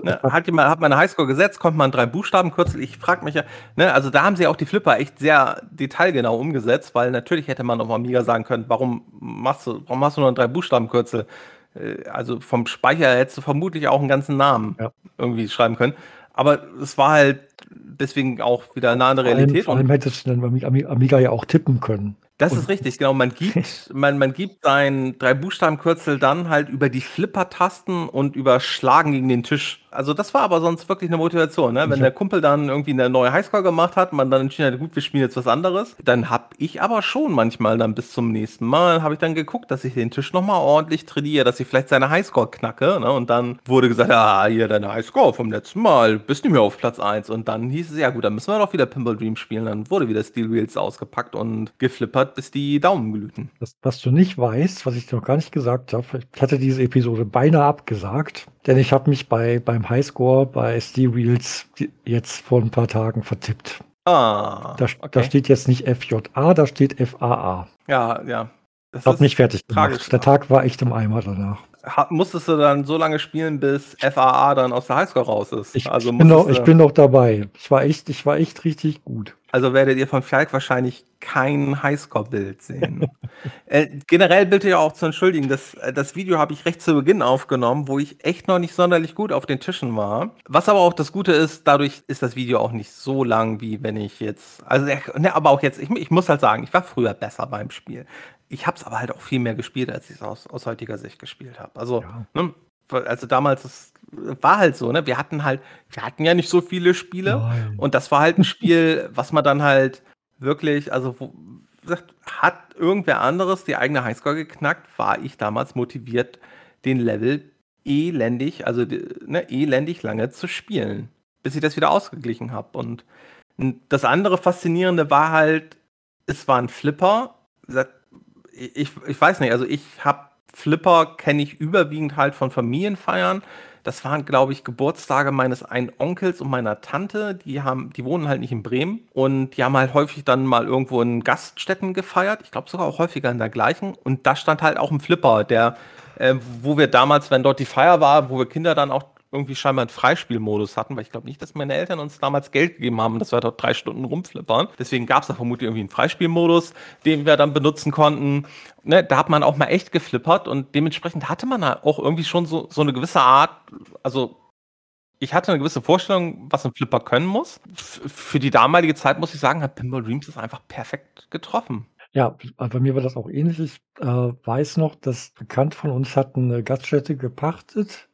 ne, hat, jemand, hat man einen Highscore gesetzt, kommt man drei Buchstaben kürzel. Ich frage mich ja, ne, also da haben sie auch die Flipper echt sehr detailgenau umgesetzt, weil natürlich hätte man auf Amiga sagen können, warum machst du, warum hast du nur drei Buchstabenkürzel? Äh, also vom Speicher hättest du vermutlich auch einen ganzen Namen ja. irgendwie schreiben können. Aber es war halt deswegen auch wieder nah an der Realität. Vor allem, vor allem hättest du dann Amiga ja auch tippen können. Das ist richtig, genau. Man gibt, man, man gibt sein drei Buchstabenkürzel dann halt über die Flipper-Tasten und über Schlagen gegen den Tisch. Also das war aber sonst wirklich eine Motivation, ne? Wenn der Kumpel dann irgendwie eine neue Highscore gemacht hat, man dann entschieden hat, gut, wir spielen jetzt was anderes, dann hab ich aber schon manchmal dann bis zum nächsten Mal, habe ich dann geguckt, dass ich den Tisch nochmal ordentlich trainiere, dass ich vielleicht seine Highscore knacke, ne? Und dann wurde gesagt, ah, hier deine Highscore vom letzten Mal, bist nicht mehr auf Platz 1. Und dann hieß es, ja gut, dann müssen wir doch wieder Pinball Dream spielen. Dann wurde wieder Steel Wheels ausgepackt und geflippert, bis die Daumen glühten. Das, was du nicht weißt, was ich dir noch gar nicht gesagt habe, ich hatte diese Episode beinahe abgesagt, denn ich habe mich bei, beim Highscore bei Steel Wheels jetzt vor ein paar Tagen vertippt. Ah, Da, okay. da steht jetzt nicht FJA, da steht FAA. ja, ja. Das Ich habe ist- nicht fertig tragisch. gemacht. Der Tag war echt im Eimer danach. Musstest du dann so lange spielen, bis FAA dann aus der Highscore raus ist. Ich, also, ich, bin, noch, ich bin noch dabei. Ich war echt, ich war echt richtig gut. also werdet ihr von Fjalk wahrscheinlich kein Highscore-Bild sehen. äh, generell bitte ja auch zu entschuldigen, das, äh, das Video habe ich recht zu Beginn aufgenommen, wo ich echt noch nicht sonderlich gut auf den Tischen war. Was aber auch das Gute ist, dadurch ist das Video auch nicht so lang, wie wenn ich jetzt, also ne, aber auch jetzt, ich, ich muss halt sagen, ich war früher besser beim Spiel. Ich habe es aber halt auch viel mehr gespielt, als ich es aus, aus heutiger Sicht gespielt habe. Also, Ja. ne, also damals, das war halt so, ne? Wir hatten halt, wir hatten ja nicht so viele Spiele. Nein. Und das war halt ein Spiel, was man dann halt wirklich, also wo, gesagt, hat irgendwer anderes die eigene Highscore geknackt, war ich damals motiviert, den Level elendig, also ne, elendig lange zu spielen, bis ich das wieder ausgeglichen habe. Und das andere Faszinierende war halt, es war ein Flipper. Gesagt, Ich, ich weiß nicht, also ich habe Flipper, kenne ich überwiegend halt von Familienfeiern. Das waren, glaube ich, Geburtstage meines einen Onkels und meiner Tante. Die haben, die wohnen halt nicht in Bremen und die haben halt häufig dann mal irgendwo in Gaststätten gefeiert. Ich glaube sogar auch häufiger in der gleichen. Und da stand halt auch ein Flipper, der, äh, wo wir damals, wenn dort die Feier war, wo wir Kinder dann auch irgendwie scheinbar einen Freispielmodus hatten, weil ich glaube nicht, dass meine Eltern uns damals Geld gegeben haben, dass wir dort drei Stunden rumflippern. Deswegen gab es da vermutlich irgendwie einen Freispielmodus, den wir dann benutzen konnten. Ne, da hat man auch mal echt geflippert und dementsprechend hatte man da auch irgendwie schon so, so eine gewisse Art, also ich hatte eine gewisse Vorstellung, was ein Flipper können muss. F für die damalige Zeit muss ich sagen, hat Pinball Dreams das einfach perfekt getroffen. Ja, bei mir war das auch ähnlich. Ich äh, weiß noch, dass bekannt von uns hatten eine Gaststätte gepachtet,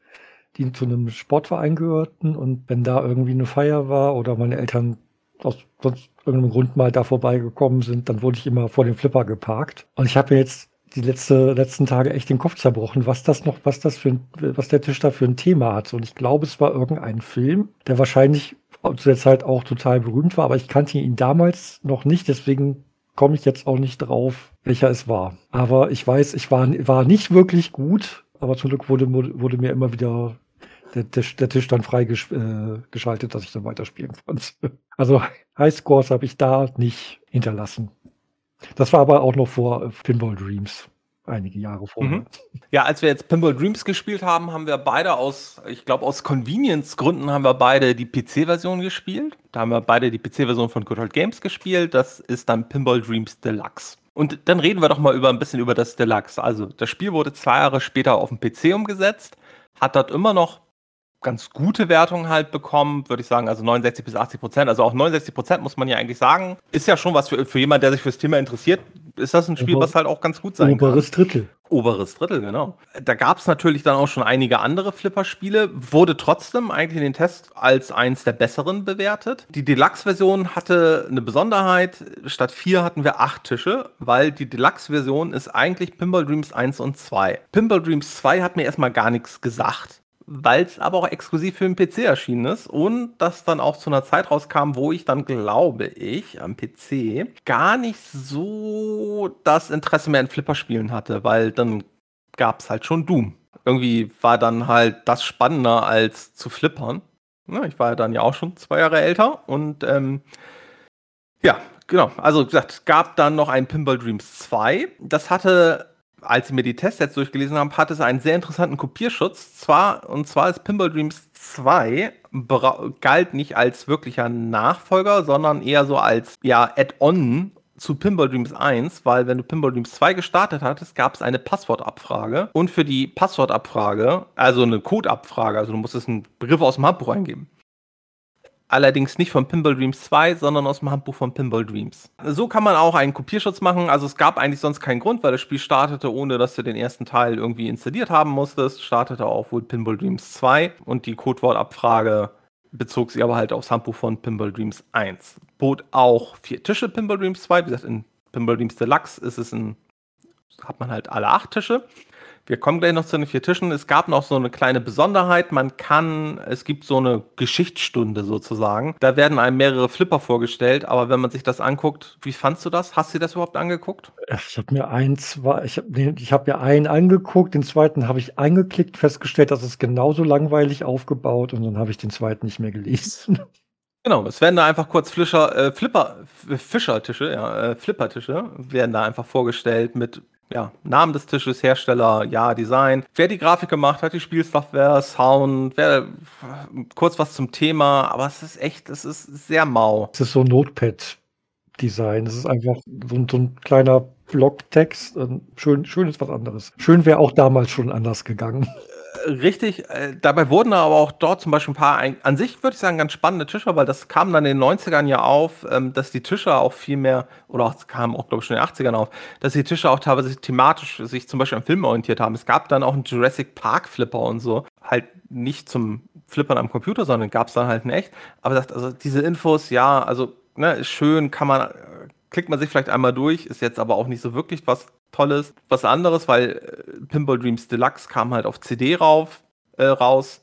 die zu einem Sportverein gehörten. Und wenn da irgendwie eine Feier war oder meine Eltern aus sonst irgendeinem Grund mal da vorbeigekommen sind, dann wurde ich immer vor dem Flipper geparkt. Und ich habe mir jetzt die letzte, letzten Tage echt den Kopf zerbrochen, was das noch, was das für ein, was der Tisch da für ein Thema hat. Und ich glaube, es war irgendein Film, der wahrscheinlich zu der Zeit auch total berühmt war, aber ich kannte ihn damals noch nicht, deswegen komme ich jetzt auch nicht drauf, welcher es war. Aber ich weiß, ich war, war nicht wirklich gut, aber zum Glück wurde, wurde mir immer wieder der Tisch, der Tisch dann frei gesch äh, dass ich dann weiterspielen konnte. Also Highscores habe ich da nicht hinterlassen. Das war aber auch noch vor äh, Pinball Dreams, einige Jahre vorher. Mhm. Ja, als wir jetzt Pinball Dreams gespielt haben, haben wir beide aus, ich glaube aus Convenience-Gründen haben wir beide die PC-Version gespielt. Da haben wir beide die PC-Version von Good Old Games gespielt. Das ist dann Pinball Dreams Deluxe. Und dann reden wir doch mal über ein bisschen über das Deluxe. Also das Spiel wurde zwei Jahre später auf dem PC umgesetzt, hat dort immer noch ganz gute Wertungen halt bekommen, würde ich sagen, also 69 bis 80 Prozent. Also auch 69 Prozent muss man ja eigentlich sagen, ist ja schon was für, für jemand, der sich fürs Thema interessiert. Ist das ein Spiel, was halt auch ganz gut sein Oberes Drittel. kann? Oberes Drittel, genau. Da gab es natürlich dann auch schon einige andere Flipper-Spiele, wurde trotzdem eigentlich in den Tests als eins der besseren bewertet. Die Deluxe-Version hatte eine Besonderheit. Statt vier hatten wir acht Tische, weil die Deluxe-Version ist eigentlich Pinball Dreams 1 und 2. Pinball Dreams 2 hat mir erstmal gar nichts gesagt weil es aber auch exklusiv für den PC erschienen ist und das dann auch zu einer Zeit rauskam, wo ich dann, glaube ich, am PC gar nicht so das Interesse mehr in Flipperspielen hatte, weil dann gab es halt schon Doom. Irgendwie war dann halt das spannender als zu flippern. Ja, ich war ja dann ja auch schon zwei Jahre älter und ähm, ja, genau. Also wie gesagt, gab dann noch ein Pinball Dreams 2. Das hatte als ich mir die Tests jetzt durchgelesen habe, hat es einen sehr interessanten Kopierschutz. Zwar, und zwar ist Pinball Dreams 2 galt nicht als wirklicher Nachfolger, sondern eher so als ja, Add-on zu Pinball Dreams 1, weil wenn du Pinball Dreams 2 gestartet hattest, gab es eine Passwortabfrage. Und für die Passwortabfrage, also eine Codeabfrage, also du musstest einen Begriff aus dem Handbuch eingeben. Allerdings nicht von Pinball Dreams 2, sondern aus dem Handbuch von Pinball Dreams. So kann man auch einen Kopierschutz machen. Also es gab eigentlich sonst keinen Grund, weil das Spiel startete, ohne dass du den ersten Teil irgendwie installiert haben musstest. Startete auch wohl Pinball Dreams 2 und die Codewortabfrage bezog sich aber halt aufs Handbuch von Pinball Dreams 1. Bot auch vier Tische Pinball Dreams 2. Wie gesagt, in Pinball Dreams Deluxe ist es ein, hat man halt alle acht Tische. Wir kommen gleich noch zu den vier Tischen. Es gab noch so eine kleine Besonderheit. Man kann, es gibt so eine Geschichtsstunde sozusagen. Da werden einem mehrere Flipper vorgestellt, aber wenn man sich das anguckt, wie fandst du das? Hast du dir das überhaupt angeguckt? Ich habe mir einen, zwei, ich habe ich hab mir einen angeguckt, den zweiten habe ich angeklickt, festgestellt, dass es genauso langweilig aufgebaut und dann habe ich den zweiten nicht mehr gelesen. Genau, es werden da einfach kurz Flischer, äh, Flipper, Fischertische, ja, äh, Flippertische werden da einfach vorgestellt mit ja, Namen des Tisches, Hersteller, ja, Design, wer die Grafik gemacht hat, die Spielsoftware, Sound, wer, kurz was zum Thema, aber es ist echt, es ist sehr mau. Es ist so Notepad-Design. Es ist einfach so, so ein kleiner Blocktext. Schön, schön ist was anderes. Schön wäre auch damals schon anders gegangen richtig. Äh, dabei wurden aber auch dort zum Beispiel ein paar, ein, an sich würde ich sagen, ganz spannende Tische, weil das kam dann in den 90ern ja auf, ähm, dass die Tische auch viel mehr, oder auch, kam auch, glaube ich, schon in den 80ern auf, dass die Tische auch teilweise thematisch sich zum Beispiel am Film orientiert haben. Es gab dann auch einen Jurassic Park Flipper und so. Halt nicht zum Flippern am Computer, sondern gab es dann halt in echt. Aber das, also diese Infos, ja, also ne, schön, kann man, klickt man sich vielleicht einmal durch, ist jetzt aber auch nicht so wirklich was Tolles. Was anderes, weil äh, Pinball Dreams Deluxe kam halt auf CD rauf, äh, raus.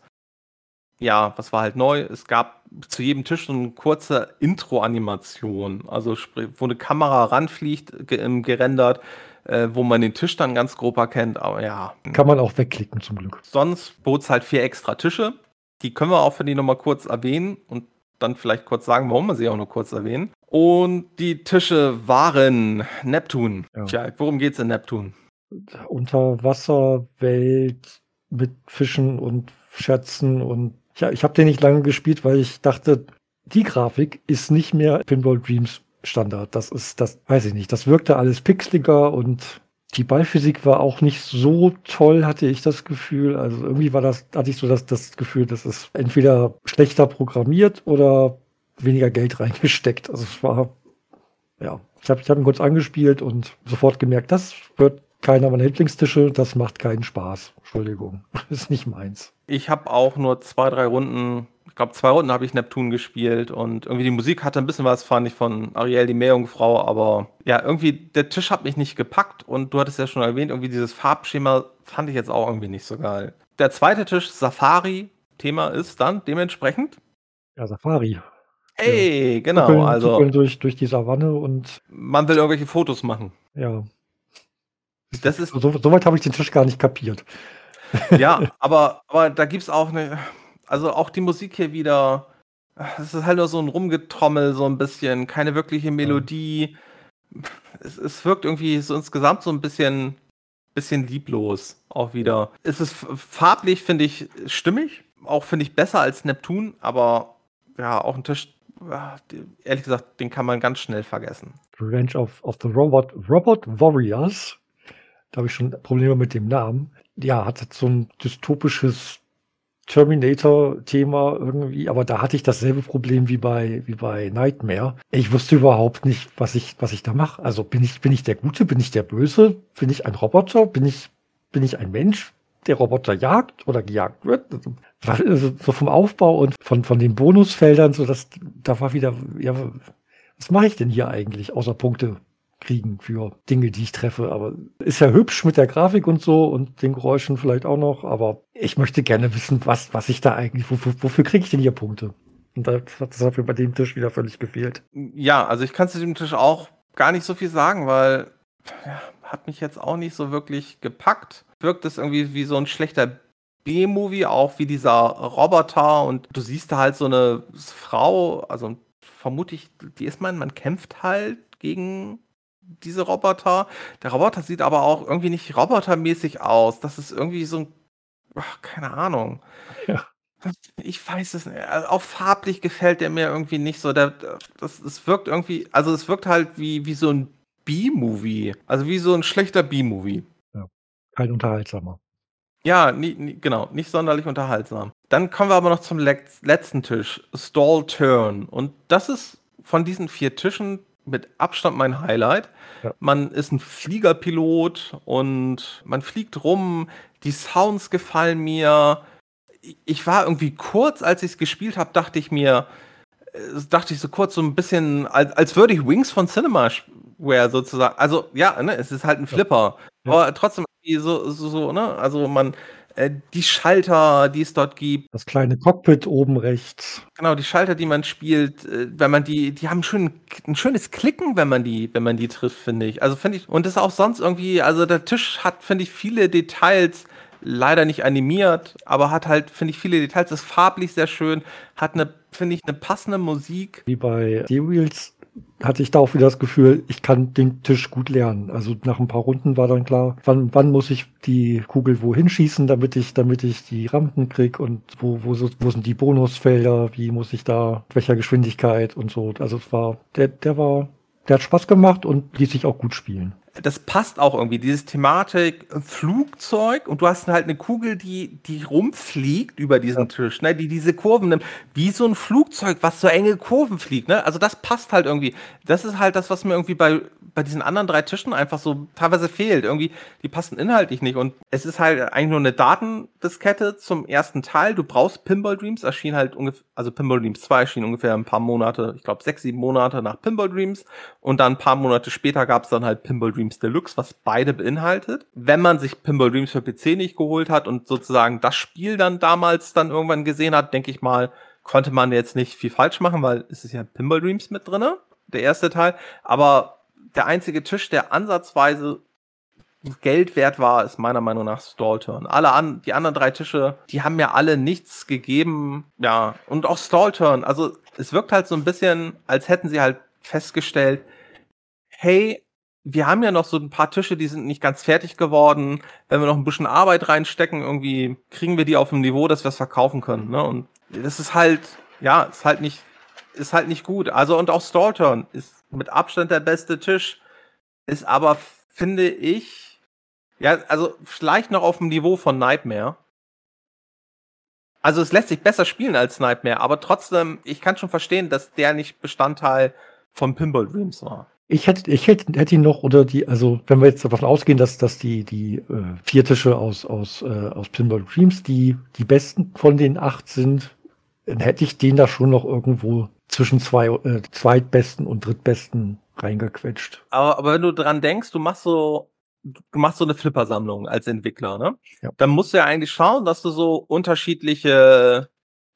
Ja, was war halt neu? Es gab zu jedem Tisch so eine kurze Intro-Animation, also wo eine Kamera ranfliegt, ge ähm, gerendert, äh, wo man den Tisch dann ganz grob erkennt. Aber ja. Kann man auch wegklicken zum Glück. Sonst bot es halt vier extra Tische. Die können wir auch für die nochmal kurz erwähnen und dann vielleicht kurz sagen, warum wir sie auch nur kurz erwähnen. Und die Tische waren Neptun. Ja. Tja, worum geht's in Neptun? Unterwasserwelt mit Fischen und Schätzen und ja, ich habe den nicht lange gespielt, weil ich dachte, die Grafik ist nicht mehr Pinball Dreams Standard. Das ist, das weiß ich nicht. Das wirkte alles pixeliger und die Ballphysik war auch nicht so toll, hatte ich das Gefühl. Also irgendwie war das, hatte ich so das, das Gefühl, dass es entweder schlechter programmiert oder weniger Geld reingesteckt. Also es war, ja, ich habe ich hab ihn kurz angespielt und sofort gemerkt, das wird keiner meiner Lieblingstische, das macht keinen Spaß. Entschuldigung, ist nicht meins. Ich habe auch nur zwei, drei Runden ich glaube, zwei Runden habe ich Neptun gespielt und irgendwie die Musik hatte ein bisschen was, fand ich, von Ariel, die Meerjungfrau, aber ja, irgendwie der Tisch hat mich nicht gepackt und du hattest ja schon erwähnt, irgendwie dieses Farbschema fand ich jetzt auch irgendwie nicht so geil. Der zweite Tisch, Safari, Thema ist dann dementsprechend. Ja, Safari. Hey, ja. genau. Tuckeln, also tuckeln durch, durch die Savanne und. Man will irgendwelche Fotos machen. Ja. Das ist. So, Soweit habe ich den Tisch gar nicht kapiert. Ja, aber, aber da gibt es auch eine also auch die Musik hier wieder, es ist halt nur so ein Rumgetrommel, so ein bisschen, keine wirkliche Melodie. Es, es wirkt irgendwie so insgesamt so ein bisschen, bisschen lieblos auch wieder. Es ist farblich, finde ich, stimmig. Auch finde ich besser als Neptun, aber ja, auch ein Tisch, ehrlich gesagt, den kann man ganz schnell vergessen. Revenge of, of the Robot, Robot Warriors. Da habe ich schon Probleme mit dem Namen. Ja, hat so ein dystopisches Terminator-Thema irgendwie, aber da hatte ich dasselbe Problem wie bei, wie bei Nightmare. Ich wusste überhaupt nicht, was ich, was ich da mache. Also bin ich, bin ich der Gute, bin ich der Böse, bin ich ein Roboter, bin ich, bin ich ein Mensch, der Roboter jagt oder gejagt wird? Also, so vom Aufbau und von, von den Bonusfeldern, so dass, da war wieder, ja, was mache ich denn hier eigentlich, außer Punkte kriegen für Dinge, die ich treffe. Aber ist ja hübsch mit der Grafik und so und den Geräuschen vielleicht auch noch. Aber ich möchte gerne wissen, was, was ich da eigentlich, wofür, wofür kriege ich denn hier Punkte? Und das hat dafür bei dem Tisch wieder völlig gefehlt. Ja, also ich kann zu dem Tisch auch gar nicht so viel sagen, weil ja, hat mich jetzt auch nicht so wirklich gepackt. Wirkt es irgendwie wie so ein schlechter B-Movie, auch wie dieser Roboter und du siehst da halt so eine Frau, also vermute ich, die ist man, man kämpft halt gegen diese Roboter. Der Roboter sieht aber auch irgendwie nicht robotermäßig aus. Das ist irgendwie so ein, ach, keine Ahnung. Ja. Ich weiß es nicht. Also auch farblich gefällt der mir irgendwie nicht so. Der, das, es wirkt irgendwie, also es wirkt halt wie, wie so ein B-Movie. Also wie so ein schlechter B-Movie. Ja, kein unterhaltsamer. Ja, nie, nie, genau, nicht sonderlich unterhaltsam. Dann kommen wir aber noch zum letzten Tisch, Stall Turn. Und das ist von diesen vier Tischen mit Abstand mein Highlight. Ja. Man ist ein Fliegerpilot und man fliegt rum. Die Sounds gefallen mir. Ich war irgendwie kurz, als ich es gespielt habe, dachte ich mir, äh, dachte ich so kurz so ein bisschen, als, als würde ich Wings von Cinemaware sozusagen. Also ja, ne, es ist halt ein Flipper. Ja. Aber trotzdem so, so, so, ne? Also man, äh, die Schalter, die es dort gibt. Das kleine Cockpit oben rechts. Genau, die Schalter, die man spielt, äh, wenn man die, die haben schön, ein schönes Klicken, wenn man die, wenn man die trifft, finde ich. Also finde ich, und das ist auch sonst irgendwie, also der Tisch hat, finde ich, viele Details, leider nicht animiert, aber hat halt, finde ich, viele Details, ist farblich sehr schön, hat eine, finde ich, eine passende Musik. Wie bei D-Wheels hatte ich da auch wieder das Gefühl, ich kann den Tisch gut lernen. Also nach ein paar Runden war dann klar, wann, wann muss ich die Kugel wohin schießen, damit ich, damit ich die Rampen krieg und wo, wo, wo sind die Bonusfelder, wie muss ich da, welcher Geschwindigkeit und so. Also es war, der, der war, der hat Spaß gemacht und ließ sich auch gut spielen das passt auch irgendwie, dieses Thematik Flugzeug und du hast halt eine Kugel, die, die rumfliegt über diesen Tisch, ne, die diese Kurven nimmt, wie so ein Flugzeug, was so enge Kurven fliegt, ne? Also das passt halt irgendwie. Das ist halt das, was mir irgendwie bei, bei diesen anderen drei Tischen einfach so teilweise fehlt. Irgendwie, die passen inhaltlich nicht und es ist halt eigentlich nur eine Datendiskette zum ersten Teil. Du brauchst Pinball Dreams, erschien halt ungefähr, also Pinball Dreams 2 erschien ungefähr ein paar Monate, ich glaube sechs, sieben Monate nach Pinball Dreams und dann ein paar Monate später gab es dann halt Pinball Dreams Dreams Deluxe, was beide beinhaltet. Wenn man sich Pinball Dreams für PC nicht geholt hat und sozusagen das Spiel dann damals dann irgendwann gesehen hat, denke ich mal, konnte man jetzt nicht viel falsch machen, weil es ist ja Pinball Dreams mit drinne, der erste Teil. Aber der einzige Tisch, der ansatzweise Geld wert war, ist meiner Meinung nach Stallturn. Alle an, die anderen drei Tische, die haben mir alle nichts gegeben. Ja, und auch Stallturn. Also es wirkt halt so ein bisschen, als hätten sie halt festgestellt, hey, wir haben ja noch so ein paar Tische, die sind nicht ganz fertig geworden. Wenn wir noch ein bisschen Arbeit reinstecken, irgendwie kriegen wir die auf ein Niveau, dass wir es verkaufen können. Ne? Und das ist halt, ja, ist halt nicht, ist halt nicht gut. Also und auch Stallturn ist mit Abstand der beste Tisch, ist aber, finde ich, ja, also vielleicht noch auf dem Niveau von Nightmare. Also es lässt sich besser spielen als Nightmare, aber trotzdem, ich kann schon verstehen, dass der nicht Bestandteil von Pinball Dreams war. Ich hätte, ich hätte, hätte ihn noch oder die, also wenn wir jetzt davon ausgehen, dass, dass die, die äh, vier Tische aus, aus, äh, aus Pinball Dreams die, die besten von den acht sind, dann hätte ich den da schon noch irgendwo zwischen zwei, äh, zweitbesten und drittbesten reingequetscht. Aber, aber wenn du dran denkst, du machst so, du machst so eine Flippersammlung als Entwickler, ne? Ja. Dann musst du ja eigentlich schauen, dass du so unterschiedliche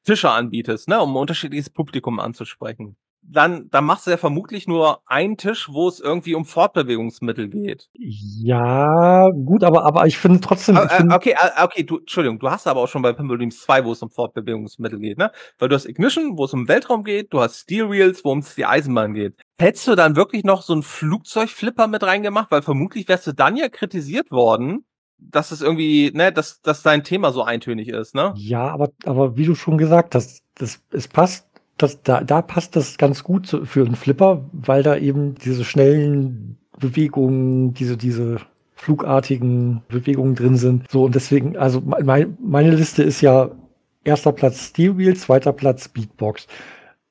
Tische anbietest, ne, um unterschiedliches Publikum anzusprechen dann, dann machst du ja vermutlich nur einen Tisch, wo es irgendwie um Fortbewegungsmittel geht. Ja, gut, aber, aber ich finde trotzdem. Ich find okay, okay, du, Entschuldigung, du hast aber auch schon bei Pimple Dreams 2, wo es um Fortbewegungsmittel geht, ne? Weil du hast Ignition, wo es um Weltraum geht, du hast Steel Wheels, wo es die Eisenbahn geht. Hättest du dann wirklich noch so einen Flugzeugflipper mit reingemacht? Weil vermutlich wärst du dann ja kritisiert worden, dass es irgendwie, ne, dass, dass dein Thema so eintönig ist, ne? Ja, aber, aber wie du schon gesagt hast, das, es passt das, da, da passt das ganz gut für einen Flipper, weil da eben diese schnellen Bewegungen, diese, diese flugartigen Bewegungen drin sind. So, und deswegen, also mein, meine Liste ist ja erster Platz Steel Wheel, zweiter Platz Beatbox.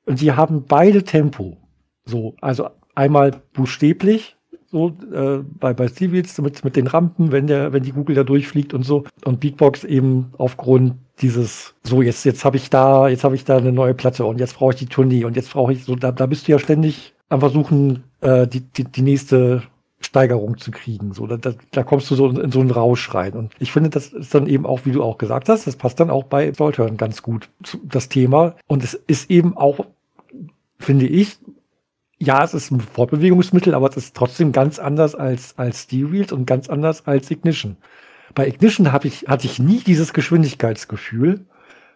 Und die haben beide Tempo. So, also einmal buchstäblich, so äh, bei, bei Wheels mit, mit den Rampen, wenn der, wenn die Kugel da durchfliegt und so. Und Beatbox eben aufgrund dieses, so jetzt, jetzt habe ich da, jetzt habe ich da eine neue Platte und jetzt brauche ich die Tournee und jetzt brauche ich so, da, da bist du ja ständig am Versuchen, äh, die, die, die nächste Steigerung zu kriegen. So, da, da, da kommst du so in, in so einen Rausch rein. Und ich finde, das ist dann eben auch, wie du auch gesagt hast, das passt dann auch bei Solturn ganz gut das Thema. Und es ist eben auch, finde ich, ja, es ist ein Fortbewegungsmittel, aber es ist trotzdem ganz anders als, als Steel Wheels und ganz anders als Ignition. Bei Ignition hab ich, hatte ich nie dieses Geschwindigkeitsgefühl.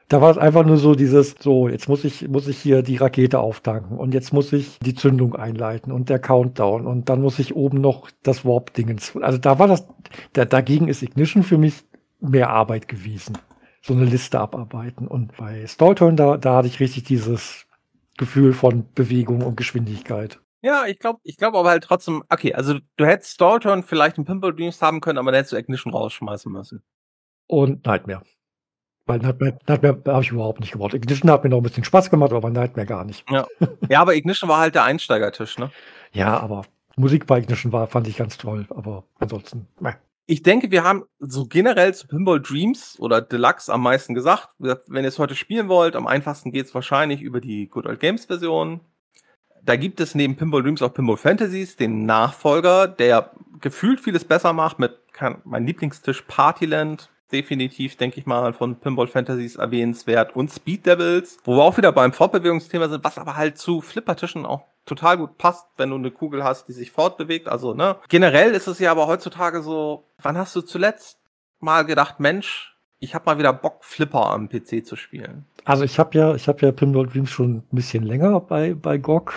Da war es einfach nur so dieses, so, jetzt muss ich, muss ich hier die Rakete auftanken und jetzt muss ich die Zündung einleiten und der Countdown und dann muss ich oben noch das Warp-Dingens. Also da war das, da, dagegen ist Ignition für mich mehr Arbeit gewesen. So eine Liste abarbeiten. Und bei Stallturn, da, da hatte ich richtig dieses Gefühl von Bewegung und Geschwindigkeit. Ja, ich glaube, ich glaube aber halt trotzdem, okay, also du hättest Stallturn vielleicht in Pimple Dreams haben können, aber dann hättest du Ignition rausschmeißen müssen. und Nightmare. Weil Nightmare, Nightmare habe ich überhaupt nicht gebraucht. Ignition hat mir noch ein bisschen Spaß gemacht, aber Nightmare gar nicht. Ja, ja aber Ignition war halt der Einsteigertisch, ne? Ja, aber Musik bei Ignition war, fand ich ganz toll, aber ansonsten, meh. Ich denke, wir haben so generell zu Pinball Dreams oder Deluxe am meisten gesagt. Wenn ihr es heute spielen wollt, am einfachsten geht es wahrscheinlich über die Good Old Games Version. Da gibt es neben Pinball Dreams auch Pinball Fantasies, den Nachfolger, der gefühlt vieles besser macht mit mein Lieblingstisch Partyland. Definitiv, denke ich mal, von Pinball Fantasies erwähnenswert und Speed Devils, wo wir auch wieder beim Fortbewegungsthema sind, was aber halt zu Flippertischen auch total gut passt, wenn du eine Kugel hast, die sich fortbewegt. Also, ne? Generell ist es ja aber heutzutage so, wann hast du zuletzt mal gedacht, Mensch, ich habe mal wieder Bock, Flipper am PC zu spielen? Also ich habe ja, ich habe ja Pinball Dreams schon ein bisschen länger bei, bei GOG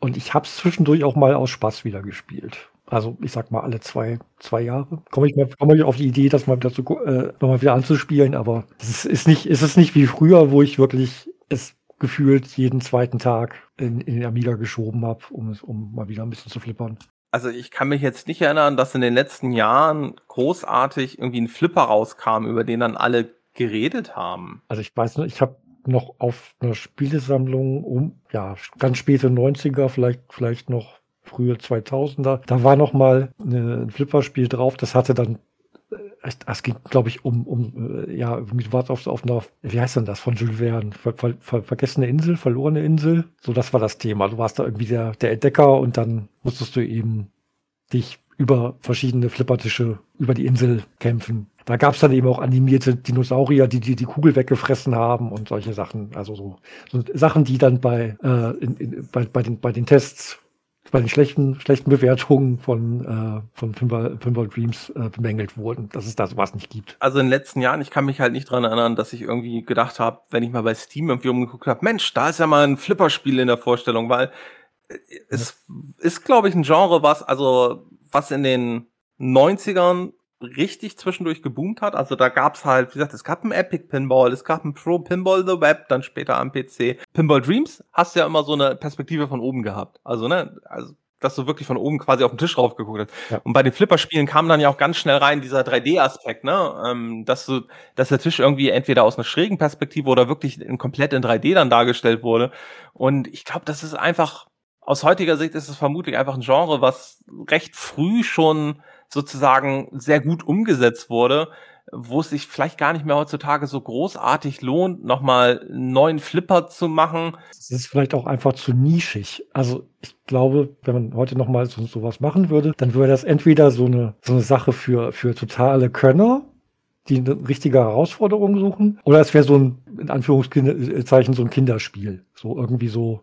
und ich habe es zwischendurch auch mal aus Spaß wieder gespielt. Also ich sag mal alle zwei, zwei Jahre komme ich mal komme ich auf die Idee, das mal wieder zu, äh, nochmal wieder anzuspielen, aber es ist, ist nicht, ist es nicht wie früher, wo ich wirklich es gefühlt jeden zweiten Tag in, in den Amiga geschoben habe, um, um mal wieder ein bisschen zu flippern. Also ich kann mich jetzt nicht erinnern, dass in den letzten Jahren großartig irgendwie ein Flipper rauskam, über den dann alle geredet haben. Also ich weiß nicht, ich habe noch auf einer Spielesammlung um, ja, ganz späte 90er, vielleicht, vielleicht noch frühe 2000er, da war noch mal eine, ein Flipperspiel drauf, das hatte dann es ging, glaube ich, um, um äh, ja, du warst auf, auf einer, wie heißt denn das, von Jules Verne? Ver, ver, ver, vergessene Insel, verlorene Insel. So, das war das Thema. Du warst da irgendwie der, der Entdecker und dann musstest du eben dich über verschiedene Flippertische über die Insel kämpfen. Da gab es dann eben auch animierte Dinosaurier, die, die die Kugel weggefressen haben und solche Sachen. Also so, so Sachen, die dann bei, äh, in, in, bei, bei, den, bei den Tests bei den schlechten, schlechten Bewertungen von, äh, von Pinball, Pinball Dreams äh, bemängelt wurden, dass es da sowas nicht gibt. Also in den letzten Jahren, ich kann mich halt nicht dran erinnern, dass ich irgendwie gedacht habe, wenn ich mal bei Steam irgendwie umgeguckt habe, Mensch, da ist ja mal ein Flipperspiel in der Vorstellung, weil äh, es ja. ist, glaube ich, ein Genre, was, also, was in den 90ern richtig zwischendurch geboomt hat. Also da gab's halt, wie gesagt, es gab ein Epic Pinball, es gab ein Pro Pinball The Web, dann später am PC. Pinball Dreams hast ja immer so eine Perspektive von oben gehabt. Also, ne, also dass du wirklich von oben quasi auf den Tisch raufgeguckt hast. Ja. Und bei den Flipperspielen kam dann ja auch ganz schnell rein dieser 3D-Aspekt, ne? Ähm, dass du, dass der Tisch irgendwie entweder aus einer schrägen Perspektive oder wirklich in, komplett in 3D dann dargestellt wurde. Und ich glaube, das ist einfach, aus heutiger Sicht ist es vermutlich einfach ein Genre, was recht früh schon sozusagen sehr gut umgesetzt wurde, wo es sich vielleicht gar nicht mehr heutzutage so großartig lohnt, nochmal einen neuen Flipper zu machen. Es ist vielleicht auch einfach zu nischig. Also ich glaube, wenn man heute nochmal so, sowas machen würde, dann wäre das entweder so eine, so eine Sache für, für totale Könner, die eine richtige Herausforderung suchen, oder es wäre so ein, in Anführungszeichen, so ein Kinderspiel. So irgendwie so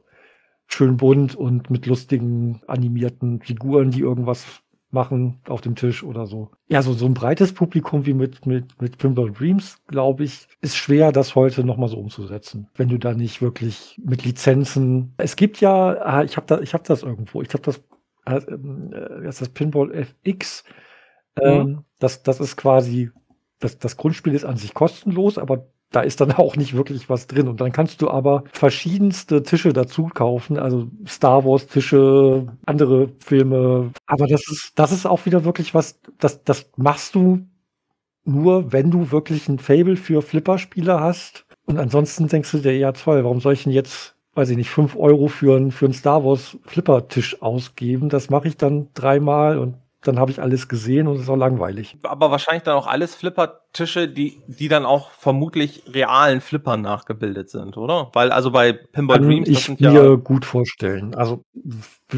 schön bunt und mit lustigen animierten Figuren, die irgendwas machen auf dem Tisch oder so. Ja, so, so ein breites Publikum wie mit, mit, mit Pinball Dreams, glaube ich, ist schwer, das heute nochmal so umzusetzen. Wenn du da nicht wirklich mit Lizenzen. Es gibt ja, ah, ich habe da, ich habe das irgendwo, ich habe das, äh, äh, das Pinball FX. Ähm, mhm. das, das ist quasi, das, das Grundspiel ist an sich kostenlos, aber da ist dann auch nicht wirklich was drin. Und dann kannst du aber verschiedenste Tische dazu kaufen, also Star Wars Tische, andere Filme. Aber das ist, das ist auch wieder wirklich was, das, das machst du nur, wenn du wirklich ein Fable für Flipperspiele hast. Und ansonsten denkst du dir, ja toll, warum soll ich denn jetzt, weiß ich nicht, fünf Euro für, ein, für einen Star Wars Flipper-Tisch ausgeben? Das mache ich dann dreimal und dann habe ich alles gesehen und es ist auch langweilig. Aber wahrscheinlich dann auch alles Flippertische, die, die dann auch vermutlich realen Flippern nachgebildet sind, oder? Weil also bei Pinball Kann Dreams, ich mir ja gut vorstellen. Also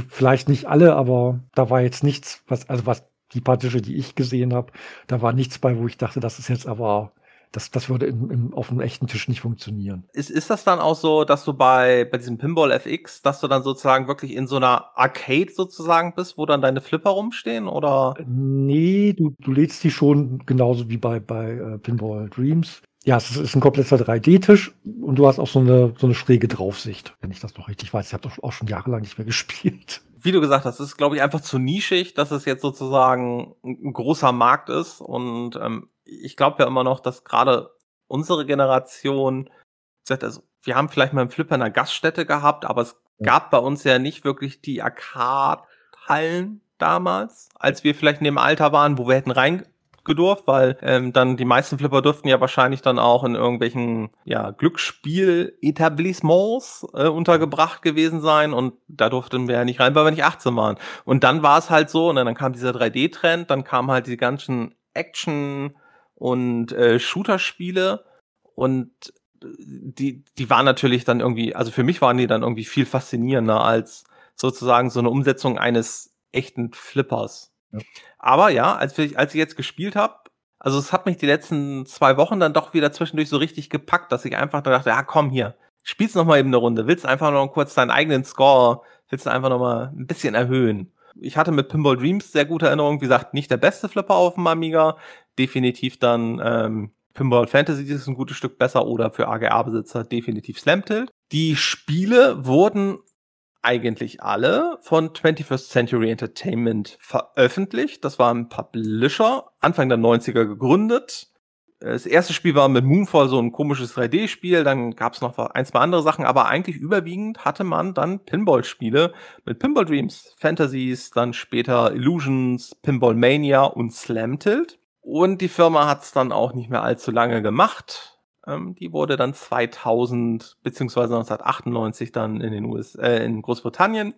vielleicht nicht alle, aber da war jetzt nichts, was, also was die paar Tische, die ich gesehen habe, da war nichts bei, wo ich dachte, das ist jetzt aber das, das würde im, im, auf einem echten Tisch nicht funktionieren. Ist, ist das dann auch so, dass du bei, bei diesem Pinball FX, dass du dann sozusagen wirklich in so einer Arcade sozusagen bist, wo dann deine Flipper rumstehen? Oder? Nee, du, du lädst die schon genauso wie bei, bei äh, Pinball Dreams. Ja, es ist ein kompletter 3D-Tisch und du hast auch so eine, so eine schräge Draufsicht, wenn ich das noch richtig weiß. Ich habe auch schon jahrelang nicht mehr gespielt wie du gesagt hast, ist, glaube ich, einfach zu nischig, dass es jetzt sozusagen ein großer Markt ist. Und ähm, ich glaube ja immer noch, dass gerade unsere Generation, also wir haben vielleicht mal einen Flipper in einer Gaststätte gehabt, aber es gab bei uns ja nicht wirklich die Arcade-Hallen damals, als wir vielleicht in dem Alter waren, wo wir hätten rein gedurft, weil ähm, dann die meisten Flipper durften ja wahrscheinlich dann auch in irgendwelchen ja, Glücksspiel-Etablissements äh, untergebracht gewesen sein und da durften wir ja nicht rein, weil wir nicht 18 waren. Und dann war es halt so, und dann kam dieser 3D-Trend, dann kamen halt die ganzen Action- und äh, Shooter-Spiele und die, die waren natürlich dann irgendwie, also für mich waren die dann irgendwie viel faszinierender als sozusagen so eine Umsetzung eines echten Flippers. Ja. Aber ja, als ich, als ich jetzt gespielt habe, also es hat mich die letzten zwei Wochen dann doch wieder zwischendurch so richtig gepackt, dass ich einfach dachte, ja komm hier, spielst noch mal eben eine Runde, willst einfach noch kurz deinen eigenen Score, willst du einfach noch mal ein bisschen erhöhen. Ich hatte mit Pinball Dreams sehr gute Erinnerungen, wie gesagt, nicht der beste Flipper auf dem Amiga, definitiv dann ähm, Pinball Fantasy ist ein gutes Stück besser oder für AGA-Besitzer definitiv Slam Tilt. Die Spiele wurden eigentlich alle von 21st Century Entertainment veröffentlicht. Das war ein Publisher, Anfang der 90er gegründet. Das erste Spiel war mit Moonfall so ein komisches 3D-Spiel, dann gab es noch ein, zwei andere Sachen, aber eigentlich überwiegend hatte man dann Pinball-Spiele mit Pinball Dreams, Fantasies, dann später Illusions, Pinball Mania und Slam Tilt. Und die Firma hat es dann auch nicht mehr allzu lange gemacht. Ähm, die wurde dann 2000 beziehungsweise 1998 dann in den US, äh, in Großbritannien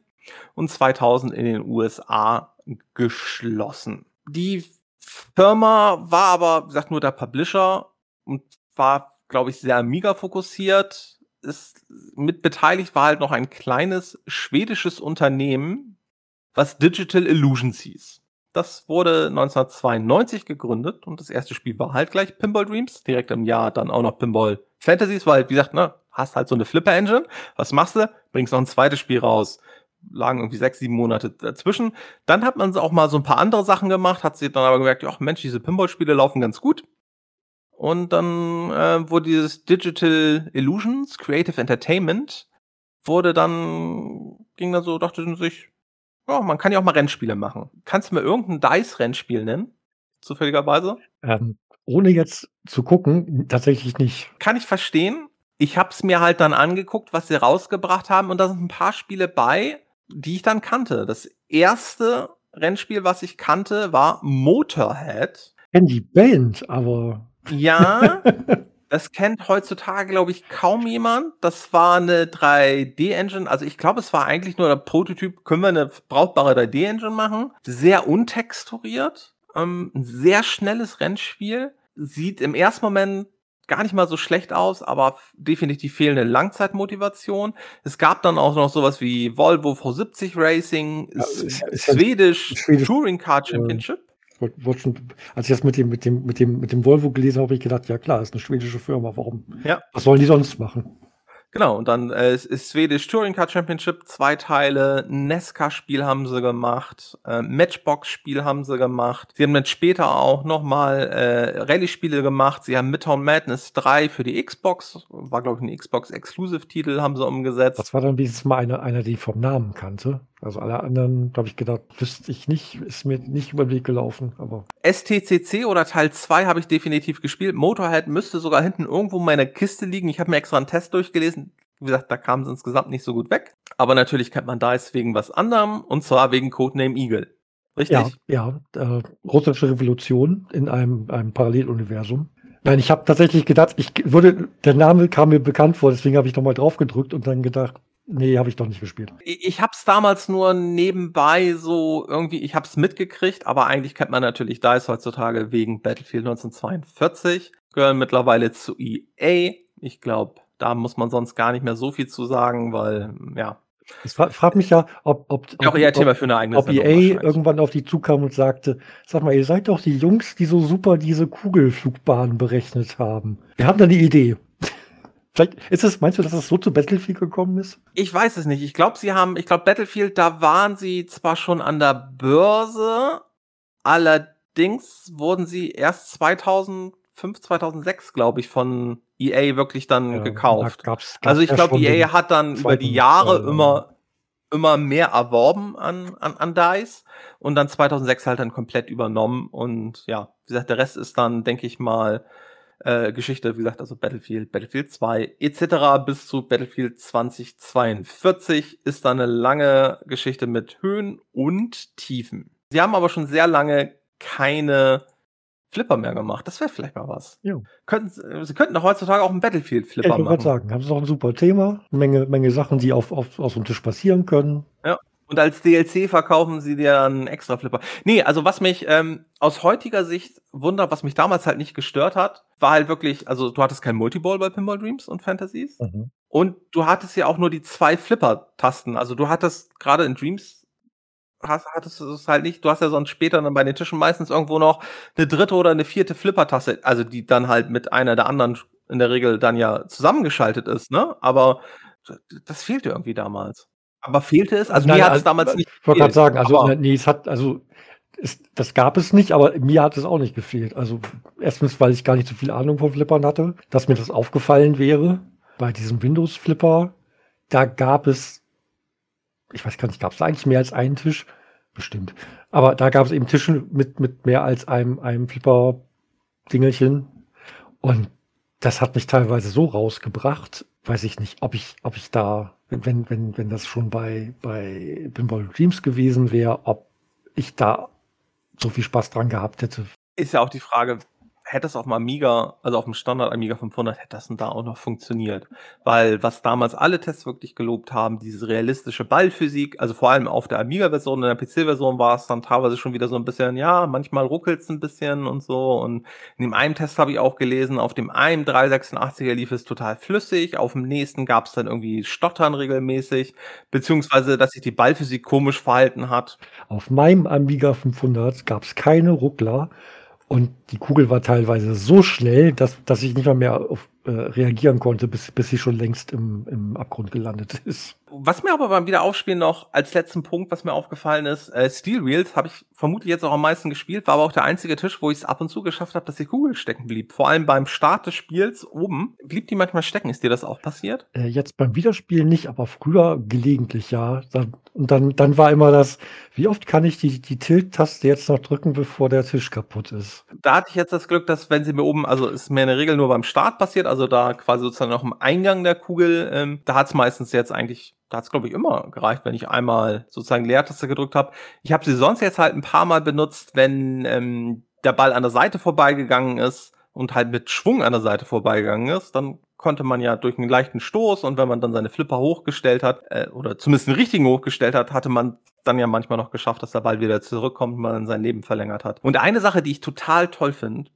und 2000 in den USA geschlossen. Die Firma war aber, wie gesagt, nur der Publisher und war, glaube ich, sehr Amiga fokussiert. Ist mit beteiligt war halt noch ein kleines schwedisches Unternehmen, was Digital Illusions hieß. Das wurde 1992 gegründet und das erste Spiel war halt gleich Pinball Dreams. Direkt im Jahr dann auch noch Pinball Fantasies, weil, wie gesagt, ne, hast halt so eine Flipper-Engine. Was machst du? Bringst noch ein zweites Spiel raus. Lagen irgendwie sechs, sieben Monate dazwischen. Dann hat man auch mal so ein paar andere Sachen gemacht, hat sich dann aber gemerkt, ach Mensch, diese Pinball-Spiele laufen ganz gut. Und dann äh, wurde dieses Digital Illusions, Creative Entertainment, wurde dann, ging dann so, dachte sich, ja, man kann ja auch mal Rennspiele machen. Kannst du mir irgendein Dice-Rennspiel nennen? Zufälligerweise? Ähm, ohne jetzt zu gucken, tatsächlich nicht. Kann ich verstehen. Ich hab's mir halt dann angeguckt, was sie rausgebracht haben, und da sind ein paar Spiele bei, die ich dann kannte. Das erste Rennspiel, was ich kannte, war Motorhead. Die Band, aber. Ja, Das kennt heutzutage, glaube ich, kaum jemand. Das war eine 3D-Engine. Also ich glaube, es war eigentlich nur der Prototyp, können wir eine brauchbare 3D-Engine machen. Sehr untexturiert. Ähm, ein sehr schnelles Rennspiel. Sieht im ersten Moment gar nicht mal so schlecht aus, aber definitiv fehlende Langzeitmotivation. Es gab dann auch noch sowas wie Volvo V70 Racing, ja, Swedish Touring Car Championship schon, als ich das mit dem, mit dem, mit dem, mit dem Volvo gelesen habe, habe ich gedacht, ja klar, ist eine schwedische Firma, warum? Ja. Was sollen die sonst machen? Genau, und dann äh, ist Swedish Touring Car Championship, zwei Teile, Nesca-Spiel haben sie gemacht, äh, Matchbox-Spiel haben sie gemacht. Sie haben dann später auch nochmal äh, Rallye-Spiele gemacht. Sie haben Midtown Madness 3 für die Xbox, war glaube ich ein Xbox-Exclusive-Titel, haben sie umgesetzt. Das war dann wenigstens mal einer, einer, die ich vom Namen kannte. Also alle anderen, da habe ich gedacht, wüsste ich nicht, ist mir nicht über den Weg gelaufen, aber. STCC oder Teil 2 habe ich definitiv gespielt. Motorhead müsste sogar hinten irgendwo in meiner Kiste liegen. Ich habe mir extra einen Test durchgelesen. Wie gesagt, da kam es insgesamt nicht so gut weg. Aber natürlich kennt man da jetzt wegen was anderem, und zwar wegen Codename Eagle. Richtig? Ja, ja. Äh, russische Revolution in einem, einem Paralleluniversum. Nein, ich habe tatsächlich gedacht, ich würde, der Name kam mir bekannt vor, deswegen habe ich nochmal drauf gedrückt und dann gedacht, Nee, habe ich doch nicht gespielt. Ich, ich habe es damals nur nebenbei so irgendwie, ich habe es mitgekriegt, aber eigentlich kennt man natürlich DICE heutzutage wegen Battlefield 1942, gehören mittlerweile zu EA. Ich glaube, da muss man sonst gar nicht mehr so viel zu sagen, weil, ja. Es fra fragt mich ja, ob, ob, auch eher Thema für eine eigene ob EA irgendwann auf die zukam und sagte, sag mal, ihr seid doch die Jungs, die so super diese Kugelflugbahn berechnet haben. Wir haben da eine Idee. Vielleicht ist es, meinst du, dass es so zu Battlefield gekommen ist? Ich weiß es nicht. Ich glaube, sie haben, ich glaube, Battlefield, da waren sie zwar schon an der Börse, allerdings wurden sie erst 2005, 2006, glaube ich, von EA wirklich dann ja, gekauft. Da gab's, gab's also ich glaube, EA hat dann über die Jahre äh, immer immer mehr erworben an, an, an DICE und dann 2006 halt dann komplett übernommen und ja, wie gesagt, der Rest ist dann, denke ich mal, äh, Geschichte, wie gesagt, also Battlefield, Battlefield 2 etc. bis zu Battlefield 2042 ist da eine lange Geschichte mit Höhen und Tiefen. Sie haben aber schon sehr lange keine Flipper mehr gemacht. Das wäre vielleicht mal was. Ja. Könnten, sie könnten doch heutzutage auch einen Battlefield-Flipper Ja, ich wollte machen. gerade sagen, haben sie doch ein super Thema, Menge, Menge Sachen, die auf, auf, auf so einem Tisch passieren können. Und als DLC verkaufen sie dir einen extra Flipper. Nee, also was mich ähm, aus heutiger Sicht wundert, was mich damals halt nicht gestört hat, war halt wirklich, also du hattest kein Multiball bei Pinball Dreams und Fantasies. Mhm. Und du hattest ja auch nur die zwei Flipper-Tasten. Also du hattest gerade in Dreams hast, hattest du es halt nicht. Du hast ja sonst später dann bei den Tischen meistens irgendwo noch eine dritte oder eine vierte Flipper-Taste, also die dann halt mit einer der anderen in der Regel dann ja zusammengeschaltet ist, ne? Aber das fehlte irgendwie damals. Aber fehlte es? Also Nein, mir hat es also, damals nicht Ich wollte gerade sagen, also Aber- nee, es hat, also es, das gab es nicht, aber mir hat es auch nicht gefehlt. Also erstens, weil ich gar nicht so viel Ahnung von Flippern hatte, dass mir das aufgefallen wäre. Bei diesem Windows-Flipper, da gab es, ich weiß gar nicht, gab es da eigentlich mehr als einen Tisch? Bestimmt. Aber da gab es eben Tische mit, mit mehr als einem, einem Flipper-Dingelchen. Und das hat mich teilweise so rausgebracht, weiß ich nicht, ob ich, ob ich da, wenn, wenn, wenn, das schon bei, bei Pinball Dreams gewesen wäre, ob ich da so viel Spaß dran gehabt hätte. ist ja auch die Frage, hätte es auf dem Amiga, also auf dem Standard Amiga 500, hätte das denn da auch noch funktioniert? Weil was damals alle Tests wirklich gelobt haben, diese realistische Ballphysik, also vor allem auf der Amiga-Version, in der PC-Version war es dann teilweise schon wieder so ein bisschen, ja, manchmal ruckelt es ein bisschen und so. Und in dem einen Test habe ich auch gelesen, auf dem einen 386er lief es total flüssig, auf dem nächsten gab es dann irgendwie Stottern regelmäßig, beziehungsweise, dass sich die Ballphysik komisch verhalten hat. Auf meinem Amiga 500 gab es keine Ruckler und die Kugel war teilweise so schnell, dass, dass ich nicht mal mehr auf, äh, reagieren konnte, bis, bis sie schon längst im, im Abgrund gelandet ist. Was mir aber beim Wiederaufspielen noch als letzten Punkt, was mir aufgefallen ist, äh, Steel Wheels habe ich vermutlich jetzt auch am meisten gespielt, war aber auch der einzige Tisch, wo ich es ab und zu geschafft habe, dass die Kugel stecken blieb. Vor allem beim Start des Spiels oben blieb die manchmal stecken. Ist dir das auch passiert? Äh, jetzt beim Wiederspielen nicht, aber früher gelegentlich, ja. Dann, und dann, dann war immer das, wie oft kann ich die, die Tilt-Taste jetzt noch drücken, bevor der Tisch kaputt ist? Da hatte ich jetzt das Glück, dass wenn sie mir oben, also ist mir in der Regel nur beim Start passiert, also da quasi sozusagen noch im Eingang der Kugel, ähm, da hat es meistens jetzt eigentlich, da hat es glaube ich immer gereicht, wenn ich einmal sozusagen Leertaste gedrückt habe. Ich habe sie sonst jetzt halt ein paar Mal benutzt, wenn ähm, der Ball an der Seite vorbeigegangen ist und halt mit Schwung an der Seite vorbeigegangen ist, dann konnte man ja durch einen leichten Stoß und wenn man dann seine Flipper hochgestellt hat, äh, oder zumindest einen richtigen hochgestellt hat, hatte man dann ja manchmal noch geschafft, dass der Ball wieder zurückkommt und man sein Leben verlängert hat. Und eine Sache, die ich total toll finde,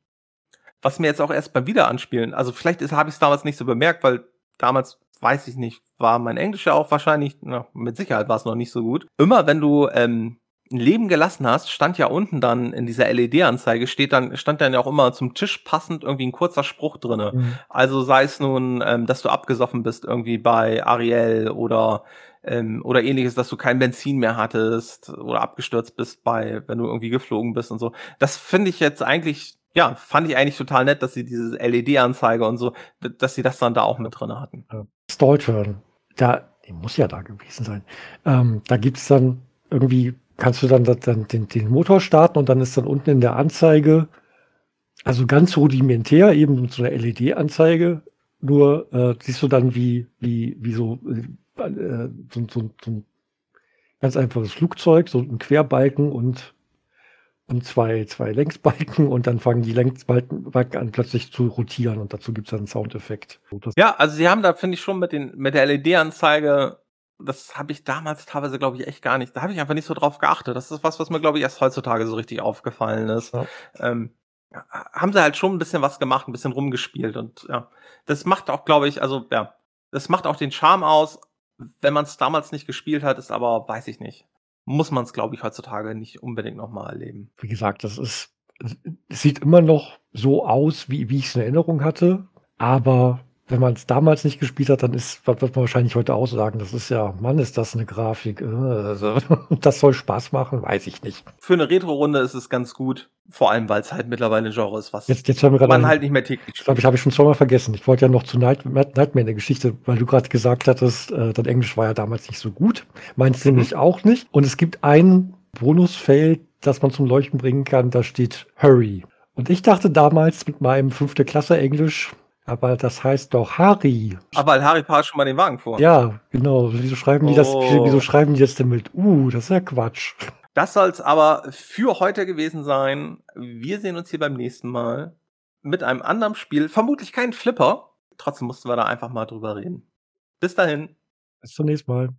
was mir jetzt auch erst beim Wiederanspielen, also vielleicht habe ich es damals nicht so bemerkt, weil damals, weiß ich nicht, war mein Englisch ja auch wahrscheinlich, na, mit Sicherheit war es noch nicht so gut. Immer wenn du ähm, ein Leben gelassen hast, stand ja unten dann in dieser LED-Anzeige, steht dann, stand dann ja auch immer zum Tisch passend irgendwie ein kurzer Spruch drinne. Mhm. Also sei es nun, ähm, dass du abgesoffen bist irgendwie bei Ariel oder ähm, oder ähnliches, dass du kein Benzin mehr hattest oder abgestürzt bist bei, wenn du irgendwie geflogen bist und so. Das finde ich jetzt eigentlich, ja, fand ich eigentlich total nett, dass sie diese LED-Anzeige und so, dass sie das dann da auch mit drinne hatten. Stallturn, da, die muss ja da gewesen sein. Ähm, da gibt's dann irgendwie, kannst du dann, dann den, den Motor starten und dann ist dann unten in der Anzeige, also ganz rudimentär, eben mit so einer LED-Anzeige, nur äh, siehst du dann, wie, wie, wie so, äh, äh, so, so, so ein ganz einfaches Flugzeug, so ein Querbalken und, und zwei, zwei Längsbalken und dann fangen die Längsbalken Balken an plötzlich zu rotieren und dazu gibt's dann einen Soundeffekt. Ja, also sie haben da, finde ich, schon mit, den, mit der LED-Anzeige, das habe ich damals teilweise, glaube ich, echt gar nicht, da habe ich einfach nicht so drauf geachtet. Das ist was, was mir, glaube ich, erst heutzutage so richtig aufgefallen ist. Ja. Ähm, haben sie halt schon ein bisschen was gemacht, ein bisschen rumgespielt und ja, das macht auch, glaube ich, also ja, das macht auch den Charme aus, wenn man es damals nicht gespielt hat, ist aber, weiß ich nicht, muss man es, glaube ich, heutzutage nicht unbedingt nochmal erleben. wie gesagt, das ist, sieht immer noch so aus, wie, wie ich es in Erinnerung hatte. Aber wenn man es damals nicht gespielt hat, dann ist, wird man wahrscheinlich heute auch sagen, das ist ja, Mann, ist das eine Grafik. äh, Also, das soll Spaß machen, weiß ich nicht. Für eine Retro-Runde ist es ganz gut, vor allem, weil es halt mittlerweile ein Genre ist, was Jetzt, jetzt haben wir gerade, man ein- halt nicht mehr täglich ich glaube, ich habe ich schon zweimal vergessen. Ich wollte ja noch zu Night, Nightmare in der Geschichte, weil du gerade gesagt hattest, äh, dein Englisch war ja damals nicht so gut. Meins nämlich auch nicht. Und es gibt ein Bonusfeld, das man zum Leuchten bringen kann, da steht Hurry. Und ich dachte damals mit meinem fünfte Klasse Englisch, aber das heißt doch Harry. Aber weil Harry fahrt schon mal den Wagen vor. Ja, genau. Wieso schreiben die das, Oh. wieso schreiben die das denn mit U? Das ist ja Quatsch. Das soll es aber für heute gewesen sein. Wir sehen uns hier beim nächsten Mal mit einem anderen Spiel. Vermutlich kein Flipper. Trotzdem mussten wir da einfach mal drüber reden. Bis dahin. Bis zum nächsten Mal.